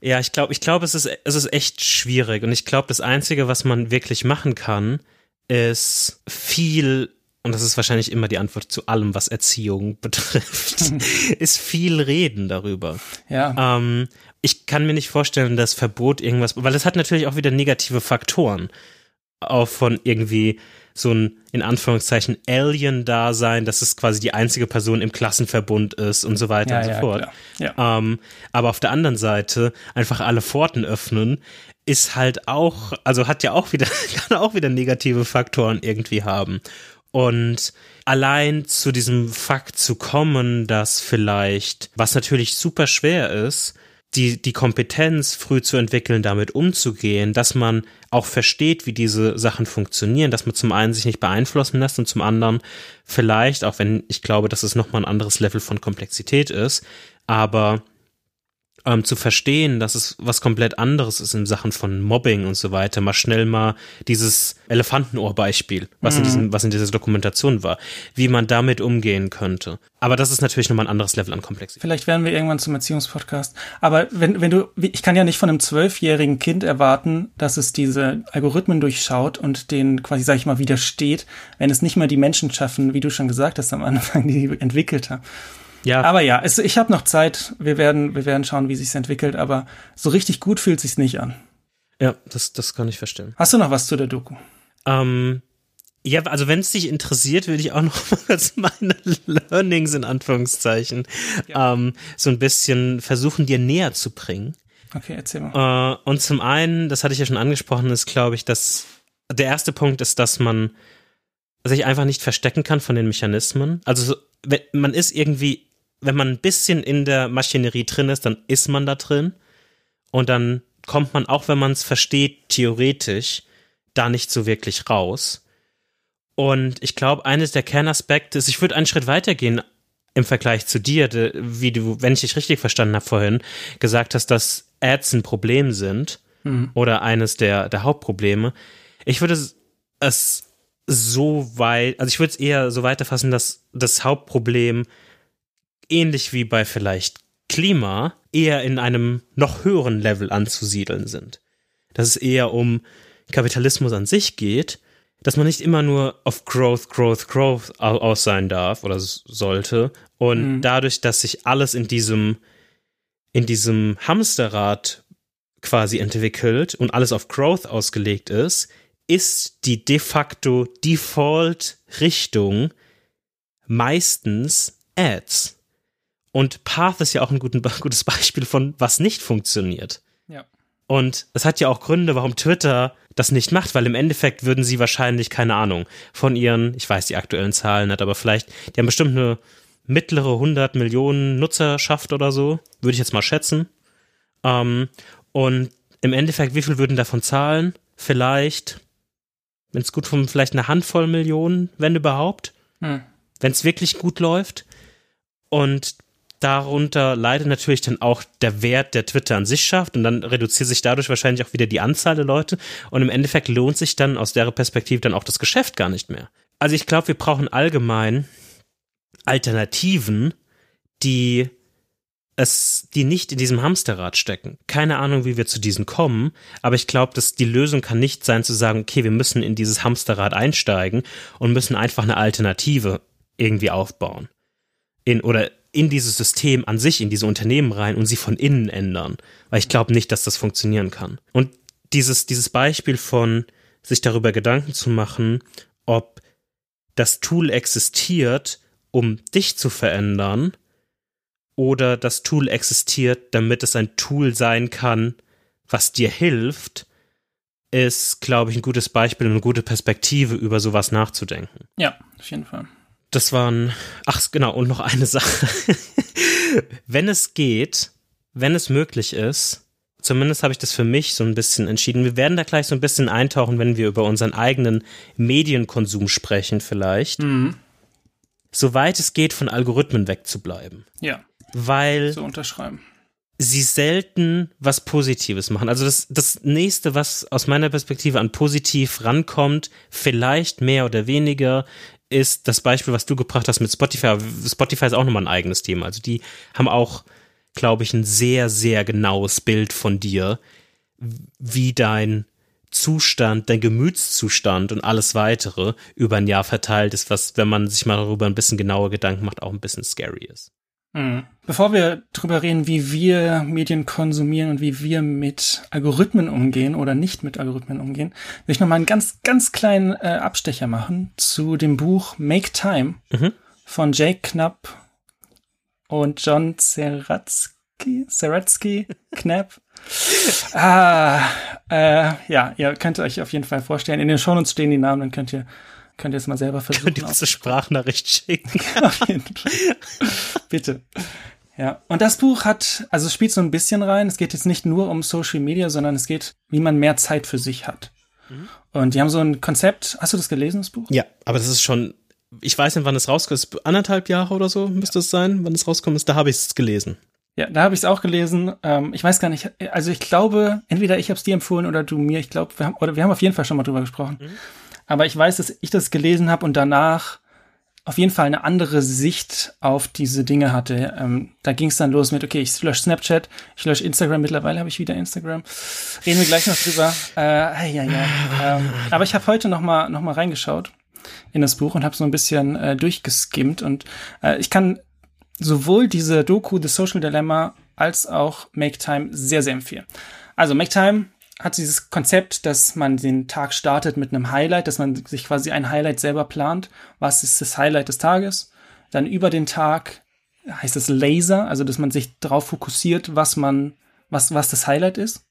ja, ich glaube, ich glaube, es ist, es ist echt schwierig. Und ich glaube, das Einzige, was man wirklich machen kann, ist viel und das ist wahrscheinlich immer die Antwort zu allem, was Erziehung betrifft, ist viel reden darüber. Ja. Ähm, ich kann mir nicht vorstellen, dass Verbot irgendwas, weil es hat natürlich auch wieder negative Faktoren. Auch von irgendwie so ein, in Anführungszeichen, Alien-Dasein, dass es quasi die einzige Person im Klassenverbund ist und so weiter ja, und so ja, fort. Ja. Ähm, aber auf der anderen Seite einfach alle Pforten öffnen, ist halt auch, also hat ja auch wieder, kann auch wieder negative Faktoren irgendwie haben. Und allein zu diesem Fakt zu kommen, dass vielleicht, was natürlich super schwer ist, die, die Kompetenz früh zu entwickeln, damit umzugehen, dass man auch versteht, wie diese Sachen funktionieren, dass man zum einen sich nicht beeinflussen lässt und zum anderen vielleicht, auch wenn ich glaube, dass es nochmal ein anderes Level von Komplexität ist, aber ähm, zu verstehen, dass es was komplett anderes ist in Sachen von Mobbing und so weiter, mal schnell mal dieses Elefantenohr-Beispiel, was, mhm. in diesem, was in dieser Dokumentation war, wie man damit umgehen könnte. Aber das ist natürlich nochmal ein anderes Level an Komplexität. Vielleicht werden wir irgendwann zum Erziehungspodcast. Aber wenn, wenn du, ich kann ja nicht von einem zwölfjährigen Kind erwarten, dass es diese Algorithmen durchschaut und den quasi, sag ich mal, widersteht, wenn es nicht mal die Menschen schaffen, wie du schon gesagt hast am Anfang, die, die entwickelt haben. Ja. Aber ja, es, ich habe noch Zeit. Wir werden, wir werden schauen, wie sich's entwickelt. Aber so richtig gut fühlt sich's nicht an. Ja, das, das kann ich verstehen. Hast du noch was zu der Doku? Ähm, Ja, also wenn es dich interessiert, würde ich auch noch mal kurz meine Learnings in Anführungszeichen ja. ähm, so ein bisschen versuchen, dir näher zu bringen. Okay, erzähl mal. Äh, und zum einen, das hatte ich ja schon angesprochen, ist, glaube ich, dass der erste Punkt ist, dass man sich einfach nicht verstecken kann von den Mechanismen. Also man ist irgendwie, wenn man ein bisschen in der Maschinerie drin ist, dann ist man da drin. Und dann kommt man, auch wenn man es versteht, theoretisch, da nicht so wirklich raus. Und ich glaube, eines der Kernaspekte ist, ich würde einen Schritt weitergehen im Vergleich zu dir, wie du, wenn ich dich richtig verstanden habe vorhin, gesagt hast, dass Ads ein Problem sind mhm. oder eines der, der Hauptprobleme. Ich würde es so weit, also ich würde es eher so weiterfassen, dass das Hauptproblem ähnlich wie bei vielleicht Klima eher in einem noch höheren Level anzusiedeln sind. Dass es eher um Kapitalismus an sich geht, dass man nicht immer nur auf Growth, Growth, Growth aus sein darf oder sollte. Und mhm. dadurch, dass sich alles in diesem, in diesem Hamsterrad quasi entwickelt und alles auf Growth ausgelegt ist, ist die de facto Default-Richtung meistens Ads. Und Path ist ja auch ein gutes Beispiel von, was nicht funktioniert. Ja. Und es hat ja auch Gründe, warum Twitter das nicht macht, weil im Endeffekt würden sie wahrscheinlich, keine Ahnung, von ihren, ich weiß die aktuellen Zahlen nicht, aber vielleicht, die haben bestimmt eine mittlere 100 Millionen Nutzerschaft oder so, würde ich jetzt mal schätzen. Ähm, und im Endeffekt, wie viel würden davon zahlen? Vielleicht wenn es gut von vielleicht eine Handvoll Millionen, wenn überhaupt. Hm. Wenn es wirklich gut läuft. Und darunter leidet natürlich dann auch der Wert, der Twitter an sich schafft. Und dann reduziert sich dadurch wahrscheinlich auch wieder die Anzahl der Leute. Und im Endeffekt lohnt sich dann aus der Perspektive dann auch das Geschäft gar nicht mehr. Also ich glaube, wir brauchen allgemein Alternativen, die es, die nicht in diesem Hamsterrad stecken. Keine Ahnung, wie wir zu diesen kommen, aber ich glaube, dass die Lösung kann nicht sein zu sagen, okay, wir müssen in dieses Hamsterrad einsteigen und müssen einfach eine Alternative irgendwie aufbauen. In, oder in dieses System an sich, in diese Unternehmen rein und sie von innen ändern. Weil ich glaube nicht, dass das funktionieren kann. Und dieses, dieses Beispiel von sich darüber Gedanken zu machen, ob das Tool existiert, um dich zu verändern, oder das Tool existiert, damit es ein Tool sein kann, was dir hilft, ist, glaube ich, ein gutes Beispiel und eine gute Perspektive, über sowas nachzudenken. Ja, auf jeden Fall. Das waren, ach genau, und noch eine Sache. wenn es geht, wenn es möglich ist, zumindest habe ich das für mich so ein bisschen entschieden. Wir werden da gleich so ein bisschen eintauchen, wenn wir über unseren eigenen Medienkonsum sprechen, vielleicht. Mhm. Soweit es geht, von Algorithmen wegzubleiben. Ja weil so unterschreiben. sie selten was Positives machen. Also das, das nächste, was aus meiner Perspektive an positiv rankommt, vielleicht mehr oder weniger, ist das Beispiel, was du gebracht hast mit Spotify. Spotify ist auch nochmal ein eigenes Thema. Also die haben auch, glaube ich, ein sehr, sehr genaues Bild von dir, wie dein Zustand, dein Gemütszustand und alles weitere über ein Jahr verteilt ist, was, wenn man sich mal darüber ein bisschen genauer Gedanken macht, auch ein bisschen scary ist. Mhm. Bevor wir drüber reden, wie wir Medien konsumieren und wie wir mit Algorithmen umgehen oder nicht mit Algorithmen umgehen, will ich noch mal einen ganz, ganz kleinen äh, Abstecher machen zu dem Buch Make Time mhm. von Jake Knapp und John Zeratsky, Zeratsky Knapp. ah, äh, ja, ihr könnt euch auf jeden Fall vorstellen. In den Shownotes stehen die Namen, dann könnt ihr Könnt ihr es mal selber versuchen. Könnt ihr uns eine Sprachnachricht schicken? Auf jeden Fall. Bitte. Ja, und das Buch hat, also es spielt so ein bisschen rein. Es geht jetzt nicht nur um Social Media, sondern es geht, wie man mehr Zeit für sich hat. Mhm. Und die haben so ein Konzept. Hast du das gelesen, das Buch? Ja, aber das ist schon, ich weiß nicht, wann es rauskommt. Anderthalb Jahre oder so müsste es sein, wann es rauskommt. Ist, da habe ich es gelesen. Ja, da habe ich es auch gelesen. Ähm, ich weiß gar nicht, also ich glaube, entweder ich habe es dir empfohlen oder du mir. Ich glaube, wir haben, oder wir haben auf jeden Fall schon mal drüber gesprochen. Mhm. Aber ich weiß, dass ich das gelesen habe und danach auf jeden Fall eine andere Sicht auf diese Dinge hatte. Ähm, da ging es dann los mit, okay, ich lösche Snapchat, ich lösche Instagram, mittlerweile habe ich wieder Instagram. Reden wir gleich noch drüber. Äh, ja, ja. Ähm, aber ich habe heute noch mal, noch mal reingeschaut in das Buch und habe so ein bisschen äh, durchgeskimmt und äh, ich kann sowohl diese Doku The Social Dilemma als auch Make Time sehr, sehr empfehlen. Also Make Time hat dieses Konzept, dass man den Tag startet mit einem Highlight, dass man sich quasi ein Highlight selber plant. Was ist das Highlight des Tages? Dann über den Tag heißt es Laser, also dass man sich darauf fokussiert, was man, was, was das Highlight ist.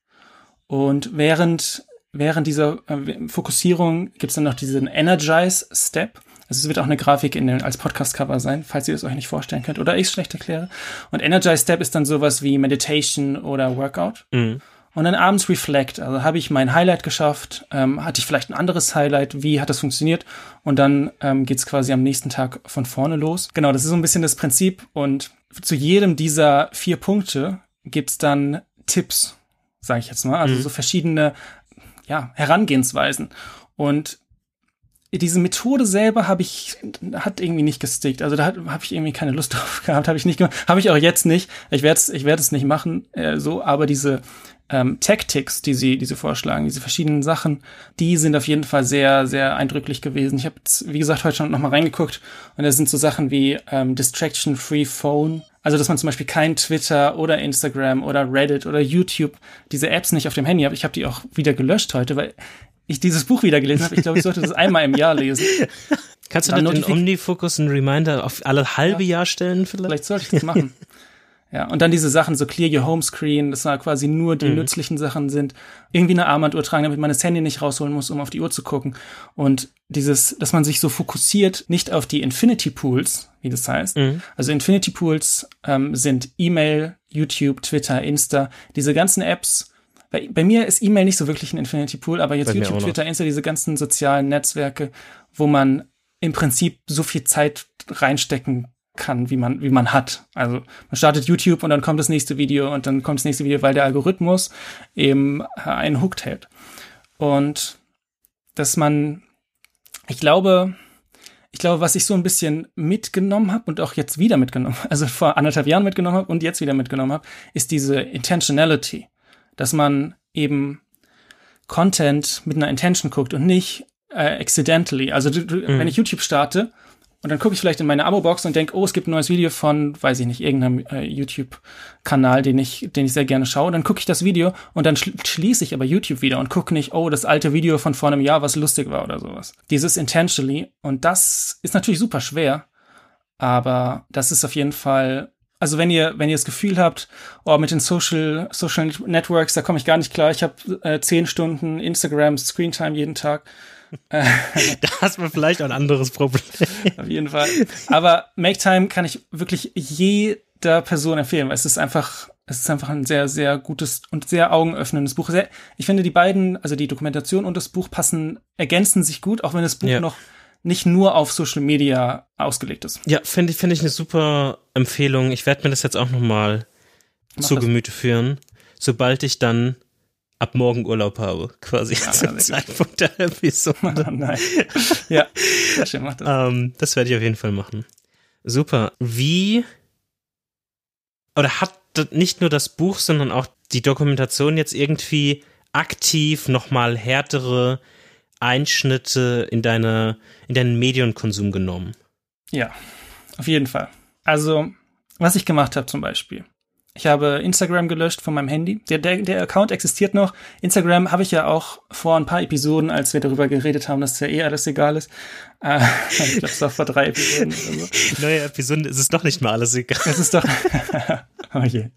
Und während, während dieser äh, Fokussierung gibt es dann noch diesen Energize Step. Also es wird auch eine Grafik in den, als Podcast-Cover sein, falls ihr es euch nicht vorstellen könnt oder ich es schlecht erkläre. Und Energize Step ist dann sowas wie Meditation oder Workout. Mhm. Und dann abends Reflect. Also habe ich mein Highlight geschafft, ähm, hatte ich vielleicht ein anderes Highlight, wie hat das funktioniert? Und dann ähm, geht es quasi am nächsten Tag von vorne los. Genau, das ist so ein bisschen das Prinzip. Und zu jedem dieser vier Punkte gibt's dann Tipps, sage ich jetzt mal. Also mhm. so verschiedene ja, Herangehensweisen. Und diese Methode selber habe ich hat irgendwie nicht gestickt. Also da habe ich irgendwie keine Lust drauf gehabt, habe ich nicht gemacht, habe ich auch jetzt nicht. Ich werde es ich werde es nicht machen äh, so, aber diese ähm, Tactics, die sie, die sie vorschlagen, diese verschiedenen Sachen, die sind auf jeden Fall sehr, sehr eindrücklich gewesen. Ich habe, wie gesagt, heute schon nochmal reingeguckt und da sind so Sachen wie ähm, Distraction-Free Phone, also, dass man zum Beispiel kein Twitter oder Instagram oder Reddit oder YouTube diese Apps nicht auf dem Handy hat. Ich habe die auch wieder gelöscht heute, weil ich dieses Buch wieder gelesen habe. Ich glaube, ich sollte das einmal im Jahr lesen. Kannst du dann den Omnifocus einen Reminder auf alle halbe ja, Jahr stellen vielleicht? Vielleicht sollte ich das machen. Ja, und dann diese Sachen, so Clear Your Home Screen, dass da quasi nur die mhm. nützlichen Sachen sind. Irgendwie eine Armbanduhr tragen, damit man das Handy nicht rausholen muss, um auf die Uhr zu gucken. Und dieses, dass man sich so fokussiert, nicht auf die Infinity Pools, wie das heißt. Mhm. Also Infinity Pools ähm, sind E-Mail, YouTube, Twitter, Insta, diese ganzen Apps. Bei, bei mir ist E-Mail nicht so wirklich ein Infinity Pool, aber jetzt bei YouTube, Twitter, Insta, diese ganzen sozialen Netzwerke, wo man im Prinzip so viel Zeit reinstecken kann, wie man, wie man hat. Also man startet YouTube und dann kommt das nächste Video und dann kommt das nächste Video, weil der Algorithmus eben einen hooked hält. Und dass man, ich glaube, ich glaube, was ich so ein bisschen mitgenommen habe und auch jetzt wieder mitgenommen, also vor anderthalb Jahren mitgenommen habe und jetzt wieder mitgenommen habe, ist diese Intentionality, dass man eben Content mit einer Intention guckt und nicht äh, accidentally. Also du, du, mhm. wenn ich YouTube starte und dann gucke ich vielleicht in meine Abo-Box und denke, oh, es gibt ein neues Video von, weiß ich nicht, irgendeinem äh, YouTube-Kanal, den ich, den ich sehr gerne schaue. Dann gucke ich das Video und dann schl schließe ich aber YouTube wieder und gucke nicht, oh, das alte Video von vor einem Jahr, was lustig war oder sowas. Dieses intentionally. Und das ist natürlich super schwer, aber das ist auf jeden Fall also wenn ihr, wenn ihr das Gefühl habt, oh, mit den Social, Social Networks, da komme ich gar nicht klar, ich habe äh, zehn Stunden Instagram Screentime jeden Tag, da hast du vielleicht auch ein anderes Problem. Auf jeden Fall. Aber Make Time kann ich wirklich jeder Person empfehlen, weil es ist einfach, es ist einfach ein sehr, sehr gutes und sehr augenöffnendes Buch. Sehr, ich finde, die beiden, also die Dokumentation und das Buch passen, ergänzen sich gut, auch wenn das Buch ja. noch nicht nur auf Social Media ausgelegt ist. Ja, finde ich, finde ich eine super Empfehlung. Ich werde mir das jetzt auch nochmal zu Gemüte führen, sobald ich dann ab morgen Urlaub habe, quasi ja, zum Zeitpunkt der Episode. Nein. Ja, sehr schön, mach das. Ähm, das werde ich auf jeden Fall machen. Super. Wie oder hat nicht nur das Buch, sondern auch die Dokumentation jetzt irgendwie aktiv nochmal härtere Einschnitte in deine, in deinen Medienkonsum genommen? Ja, auf jeden Fall. Also, was ich gemacht habe zum Beispiel. Ich habe Instagram gelöscht von meinem Handy. Der, der, der Account existiert noch. Instagram habe ich ja auch vor ein paar Episoden, als wir darüber geredet haben, dass ja eh alles egal ist. Äh, ich glaube, es war vor drei Episoden oder so. Neue Episoden ist es doch nicht mal alles egal. Es ist doch. oh je.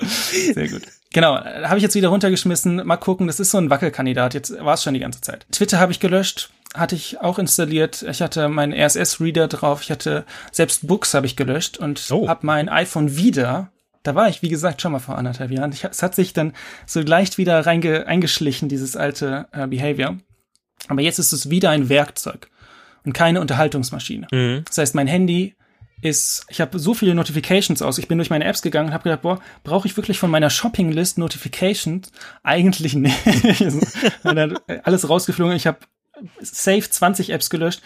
Sehr gut. Genau, habe ich jetzt wieder runtergeschmissen. Mal gucken, das ist so ein Wackelkandidat. Jetzt war es schon die ganze Zeit. Twitter habe ich gelöscht, hatte ich auch installiert. Ich hatte meinen RSS-Reader drauf. Ich hatte selbst Books habe ich gelöscht und oh. habe mein iPhone wieder da war ich, wie gesagt, schon mal vor anderthalb Jahren. Ich, es hat sich dann so leicht wieder reinge, eingeschlichen, dieses alte äh, Behavior. Aber jetzt ist es wieder ein Werkzeug und keine Unterhaltungsmaschine. Mhm. Das heißt, mein Handy ist, ich habe so viele Notifications aus. Ich bin durch meine Apps gegangen und habe gedacht, boah, brauche ich wirklich von meiner Shopping-List Notifications? Eigentlich nicht. alles rausgeflogen. Ich habe safe 20 Apps gelöscht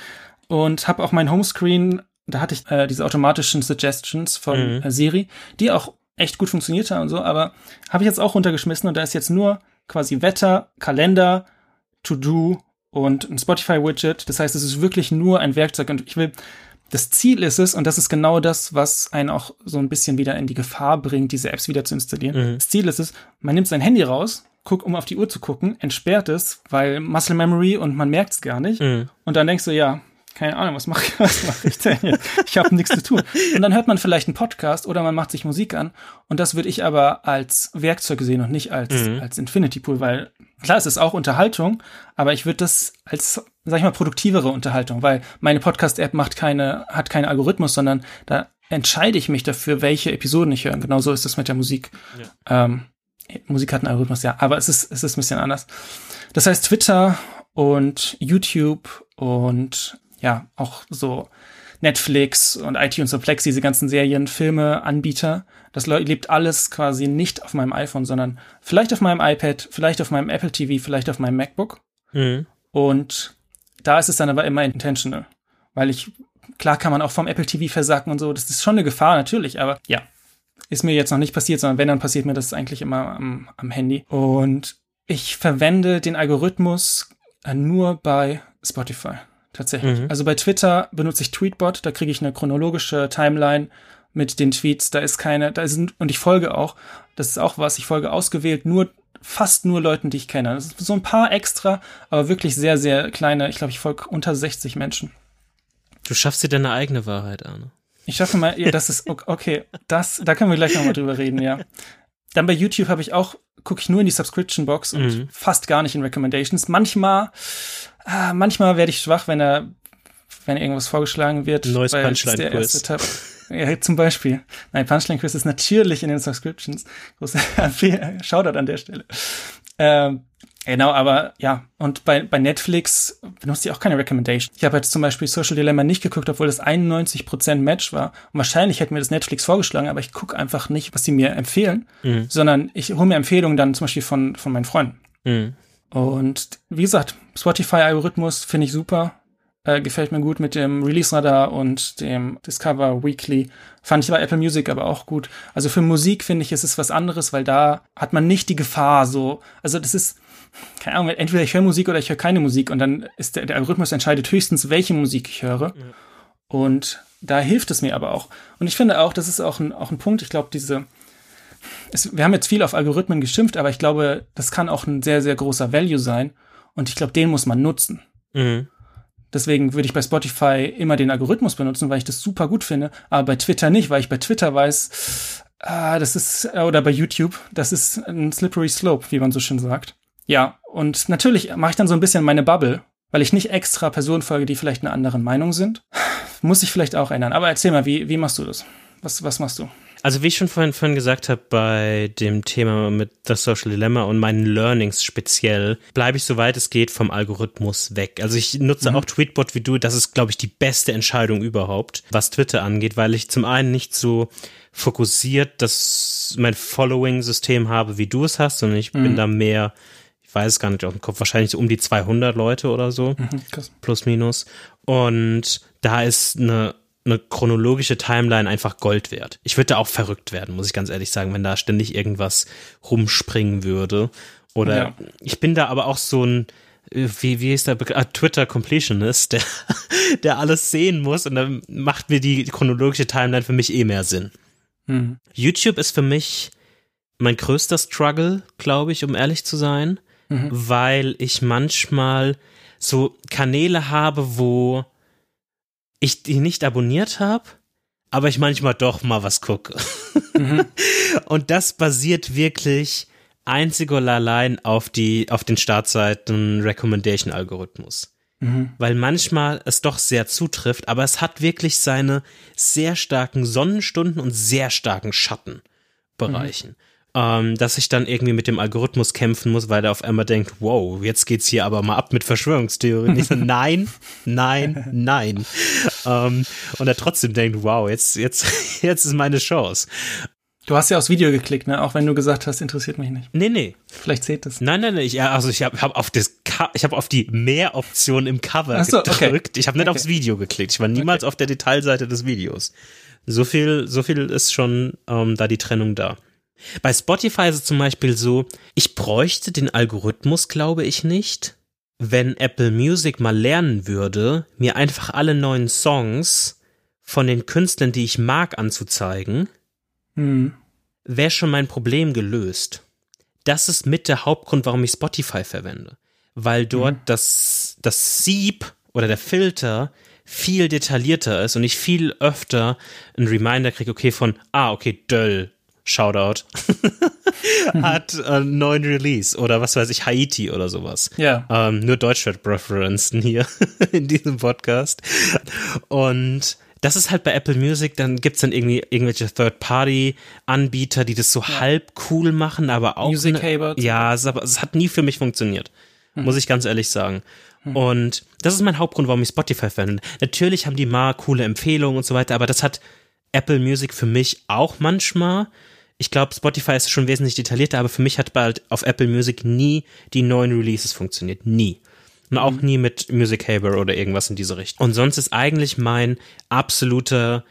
und habe auch mein Homescreen da hatte ich äh, diese automatischen Suggestions von mhm. äh, Siri, die auch echt gut funktioniert haben und so, aber habe ich jetzt auch runtergeschmissen und da ist jetzt nur quasi Wetter, Kalender, To-Do und ein Spotify-Widget. Das heißt, es ist wirklich nur ein Werkzeug und ich will, das Ziel ist es, und das ist genau das, was einen auch so ein bisschen wieder in die Gefahr bringt, diese Apps wieder zu installieren. Mhm. Das Ziel ist es, man nimmt sein Handy raus guck, um auf die Uhr zu gucken, entsperrt es, weil Muscle Memory und man merkt es gar nicht. Mhm. Und dann denkst du, ja, keine Ahnung, was mache ich, was mach ich denn jetzt? Ich habe nichts zu tun. Und dann hört man vielleicht einen Podcast oder man macht sich Musik an. Und das würde ich aber als Werkzeug sehen und nicht als, mhm. als Infinity Pool, weil klar, es ist auch Unterhaltung, aber ich würde das als, sag ich mal, produktivere Unterhaltung, weil meine Podcast-App macht keine, hat keinen Algorithmus, sondern da entscheide ich mich dafür, welche Episoden ich höre. Und genauso ist das mit der Musik. Ja. Ähm, Musik hat einen Algorithmus, ja, aber es ist, es ist ein bisschen anders. Das heißt, Twitter und YouTube und ja, auch so Netflix und iTunes und Plex, diese ganzen Serien, Filme, Anbieter, das lebt alles quasi nicht auf meinem iPhone, sondern vielleicht auf meinem iPad, vielleicht auf meinem Apple TV, vielleicht auf meinem MacBook. Mhm. Und da ist es dann aber immer intentional, weil ich, klar kann man auch vom Apple TV versacken und so, das ist schon eine Gefahr natürlich, aber ja, ist mir jetzt noch nicht passiert, sondern wenn, dann passiert mir das eigentlich immer am, am Handy. Und ich verwende den Algorithmus nur bei Spotify tatsächlich. Mhm. Also bei Twitter benutze ich Tweetbot, da kriege ich eine chronologische Timeline mit den Tweets, da ist keine, da ist, und ich folge auch, das ist auch was, ich folge ausgewählt nur, fast nur Leuten, die ich kenne. Das ist so ein paar extra, aber wirklich sehr, sehr kleine, ich glaube, ich folge unter 60 Menschen. Du schaffst dir deine eigene Wahrheit, Arne. Ich schaffe mal, ja, das ist, okay, das, da können wir gleich nochmal drüber reden, ja. Dann bei YouTube habe ich auch, gucke ich nur in die Subscription Box und mhm. fast gar nicht in Recommendations. Manchmal ah, manchmal werde ich schwach, wenn er, wenn irgendwas vorgeschlagen wird. Neues Punchline-Quiz. Ja, zum Beispiel. Nein, Punchline-Quiz ist natürlich in den Subscriptions. Großer Shoutout an der Stelle. Ähm, genau, aber ja, und bei, bei Netflix benutzt ihr auch keine Recommendation. Ich habe jetzt zum Beispiel Social Dilemma nicht geguckt, obwohl das 91% Match war. Und wahrscheinlich hätte mir das Netflix vorgeschlagen, aber ich gucke einfach nicht, was sie mir empfehlen, mhm. sondern ich hole mir Empfehlungen dann zum Beispiel von, von meinen Freunden. Mhm. Und wie gesagt, Spotify-Algorithmus finde ich super. Äh, gefällt mir gut mit dem Release-Radar und dem Discover Weekly. Fand ich bei Apple Music aber auch gut. Also für Musik finde ich, ist es was anderes, weil da hat man nicht die Gefahr so. Also das ist, keine Ahnung, entweder ich höre Musik oder ich höre keine Musik und dann ist der, der Algorithmus entscheidet höchstens, welche Musik ich höre. Ja. Und da hilft es mir aber auch. Und ich finde auch, das ist auch ein, auch ein Punkt, ich glaube, diese, es, wir haben jetzt viel auf Algorithmen geschimpft, aber ich glaube, das kann auch ein sehr, sehr großer Value sein. Und ich glaube, den muss man nutzen. Mhm. Deswegen würde ich bei Spotify immer den Algorithmus benutzen, weil ich das super gut finde, aber bei Twitter nicht, weil ich bei Twitter weiß, ah, das ist, oder bei YouTube, das ist ein slippery slope, wie man so schön sagt. Ja, und natürlich mache ich dann so ein bisschen meine Bubble, weil ich nicht extra Personen folge, die vielleicht einer anderen Meinung sind. Muss ich vielleicht auch ändern. Aber erzähl mal, wie, wie machst du das? Was, was machst du? Also wie ich schon vorhin, vorhin gesagt habe, bei dem Thema mit das Social Dilemma und meinen Learnings speziell, bleibe ich soweit es geht vom Algorithmus weg. Also ich nutze mhm. auch Tweetbot wie du. Das ist, glaube ich, die beste Entscheidung überhaupt, was Twitter angeht, weil ich zum einen nicht so fokussiert das mein Following-System habe, wie du es hast, sondern ich mhm. bin da mehr ich weiß es gar nicht auf dem Kopf, wahrscheinlich so um die 200 Leute oder so, mhm, plus minus. Und da ist eine eine chronologische Timeline einfach Gold wert. Ich würde da auch verrückt werden, muss ich ganz ehrlich sagen, wenn da ständig irgendwas rumspringen würde. Oder ja. ich bin da aber auch so ein, wie, wie ist der Begriff? Ah, Twitter Completionist, der, der alles sehen muss und dann macht mir die chronologische Timeline für mich eh mehr Sinn. Mhm. YouTube ist für mich mein größter Struggle, glaube ich, um ehrlich zu sein, mhm. weil ich manchmal so Kanäle habe, wo ich die nicht abonniert habe, aber ich manchmal doch mal was gucke. Mhm. Und das basiert wirklich einzig und allein auf die, auf den Startseiten Recommendation Algorithmus. Mhm. Weil manchmal es doch sehr zutrifft, aber es hat wirklich seine sehr starken Sonnenstunden und sehr starken Schattenbereichen. Mhm ähm, dass ich dann irgendwie mit dem Algorithmus kämpfen muss, weil er auf einmal denkt, wow, jetzt geht's hier aber mal ab mit Verschwörungstheorien. Ich so, nein, nein, nein. ähm, und er trotzdem denkt, wow, jetzt, jetzt, jetzt ist meine Chance. Du hast ja aufs Video geklickt, ne? Auch wenn du gesagt hast, interessiert mich nicht. Nee, nee. Vielleicht seht es. Nein, nein, nein. Ich, also ich habe hab auf das, ich habe auf die Mehr-Option im Cover so, gedrückt. Okay. Ich habe nicht okay. aufs Video geklickt. Ich war niemals okay. auf der Detailseite des Videos. So viel, so viel ist schon ähm, da die Trennung da. Bei Spotify ist es zum Beispiel so, ich bräuchte den Algorithmus, glaube ich nicht, wenn Apple Music mal lernen würde, mir einfach alle neuen Songs von den Künstlern, die ich mag, anzuzeigen, hm. wäre schon mein Problem gelöst. das ist mit der Hauptgrund, warum ich Spotify verwende. Weil dort mhm. das, das Sieb oder der Filter viel detaillierter ist und ich viel öfter einen Reminder kriege, okay, von, ah, okay, Döll, Shoutout, hat einen neuen Release oder was weiß ich, Haiti oder sowas. Ja. Ähm, nur Deutschrap-Referenzen hier in diesem Podcast. Und das ist halt bei Apple Music, dann gibt's dann irgendwie irgendwelche Third-Party-Anbieter, die das so ja. halb cool machen, aber auch. Music ne, Ja, es, aber, es hat nie für mich funktioniert. Hm. Muss ich ganz ehrlich sagen. Hm. Und das ist mein Hauptgrund, warum ich Spotify finde. Natürlich haben die mal coole Empfehlungen und so weiter, aber das hat Apple Music für mich auch manchmal. Ich glaube, Spotify ist schon wesentlich detaillierter, aber für mich hat bald auf Apple Music nie die neuen Releases funktioniert. Nie. Und auch mhm. nie mit Music Haber oder irgendwas in diese Richtung. Und sonst ist eigentlich mein absoluter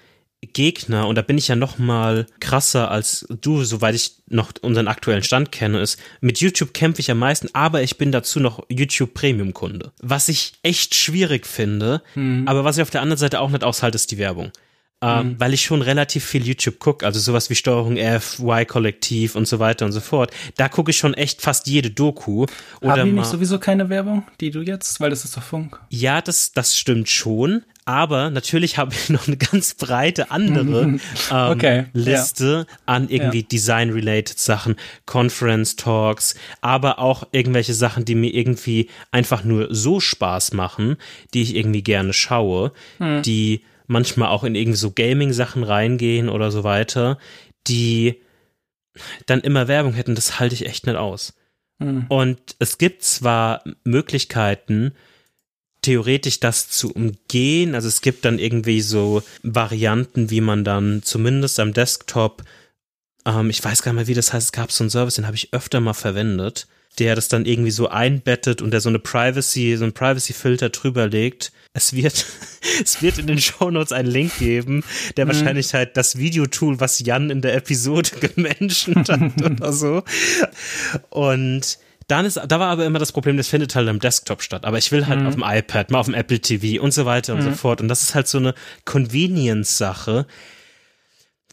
Gegner, und da bin ich ja noch mal krasser als du, soweit ich noch unseren aktuellen Stand kenne, ist, mit YouTube kämpfe ich am meisten, aber ich bin dazu noch YouTube Premium Kunde. Was ich echt schwierig finde, mhm. aber was ich auf der anderen Seite auch nicht aushalte, ist die Werbung. Ähm, mhm. weil ich schon relativ viel YouTube gucke, also sowas wie Steuerung F, Y-Kollektiv und so weiter und so fort. Da gucke ich schon echt fast jede Doku. Oder Haben die nicht sowieso keine Werbung, die du jetzt, weil das ist doch Funk? Ja, das, das stimmt schon. Aber natürlich habe ich noch eine ganz breite andere ähm, okay, Liste ja. an irgendwie ja. Design-related Sachen, Conference-Talks, aber auch irgendwelche Sachen, die mir irgendwie einfach nur so Spaß machen, die ich irgendwie gerne schaue, hm. die manchmal auch in irgendwie so Gaming-Sachen reingehen oder so weiter, die dann immer Werbung hätten, das halte ich echt nicht aus. Mhm. Und es gibt zwar Möglichkeiten, theoretisch das zu umgehen. Also es gibt dann irgendwie so Varianten, wie man dann zumindest am Desktop, ähm, ich weiß gar nicht mehr, wie das heißt, es gab so einen Service, den habe ich öfter mal verwendet, der das dann irgendwie so einbettet und der so eine Privacy, so einen Privacy-Filter drüber legt. Es wird, es wird in den Shownotes einen Link geben, der mhm. wahrscheinlich halt das Videotool, was Jan in der Episode gemenschent hat oder so. Und dann ist, da war aber immer das Problem, das findet halt am Desktop statt. Aber ich will halt mhm. auf dem iPad, mal auf dem Apple TV und so weiter und mhm. so fort. Und das ist halt so eine Convenience-Sache,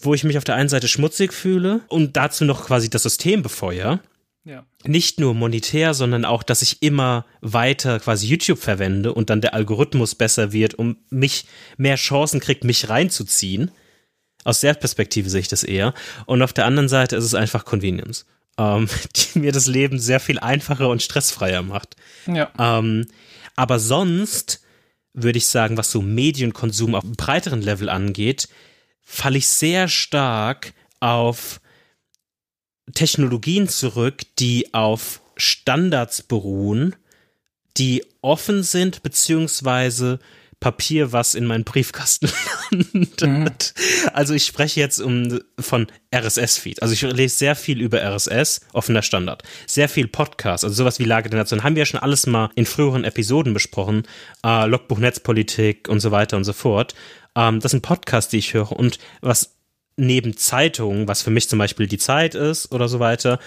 wo ich mich auf der einen Seite schmutzig fühle und dazu noch quasi das System befeuere. Ja. Nicht nur monetär, sondern auch, dass ich immer weiter quasi YouTube verwende und dann der Algorithmus besser wird, um mich mehr Chancen kriegt, mich reinzuziehen. Aus der Perspektive sehe ich das eher. Und auf der anderen Seite ist es einfach Convenience, ähm, die mir das Leben sehr viel einfacher und stressfreier macht. Ja. Ähm, aber sonst würde ich sagen, was so Medienkonsum auf einem breiteren Level angeht, falle ich sehr stark auf Technologien zurück, die auf Standards beruhen, die offen sind, beziehungsweise Papier, was in meinen Briefkasten landet. Mhm. Also ich spreche jetzt um, von RSS-Feed. Also ich lese sehr viel über RSS, offener Standard. Sehr viel Podcast, also sowas wie Lage der Nation. Haben wir ja schon alles mal in früheren Episoden besprochen. Äh, Logbuch Netzpolitik und so weiter und so fort. Ähm, das sind Podcasts, die ich höre. Und was neben Zeitungen, was für mich zum Beispiel die Zeit ist oder so weiter,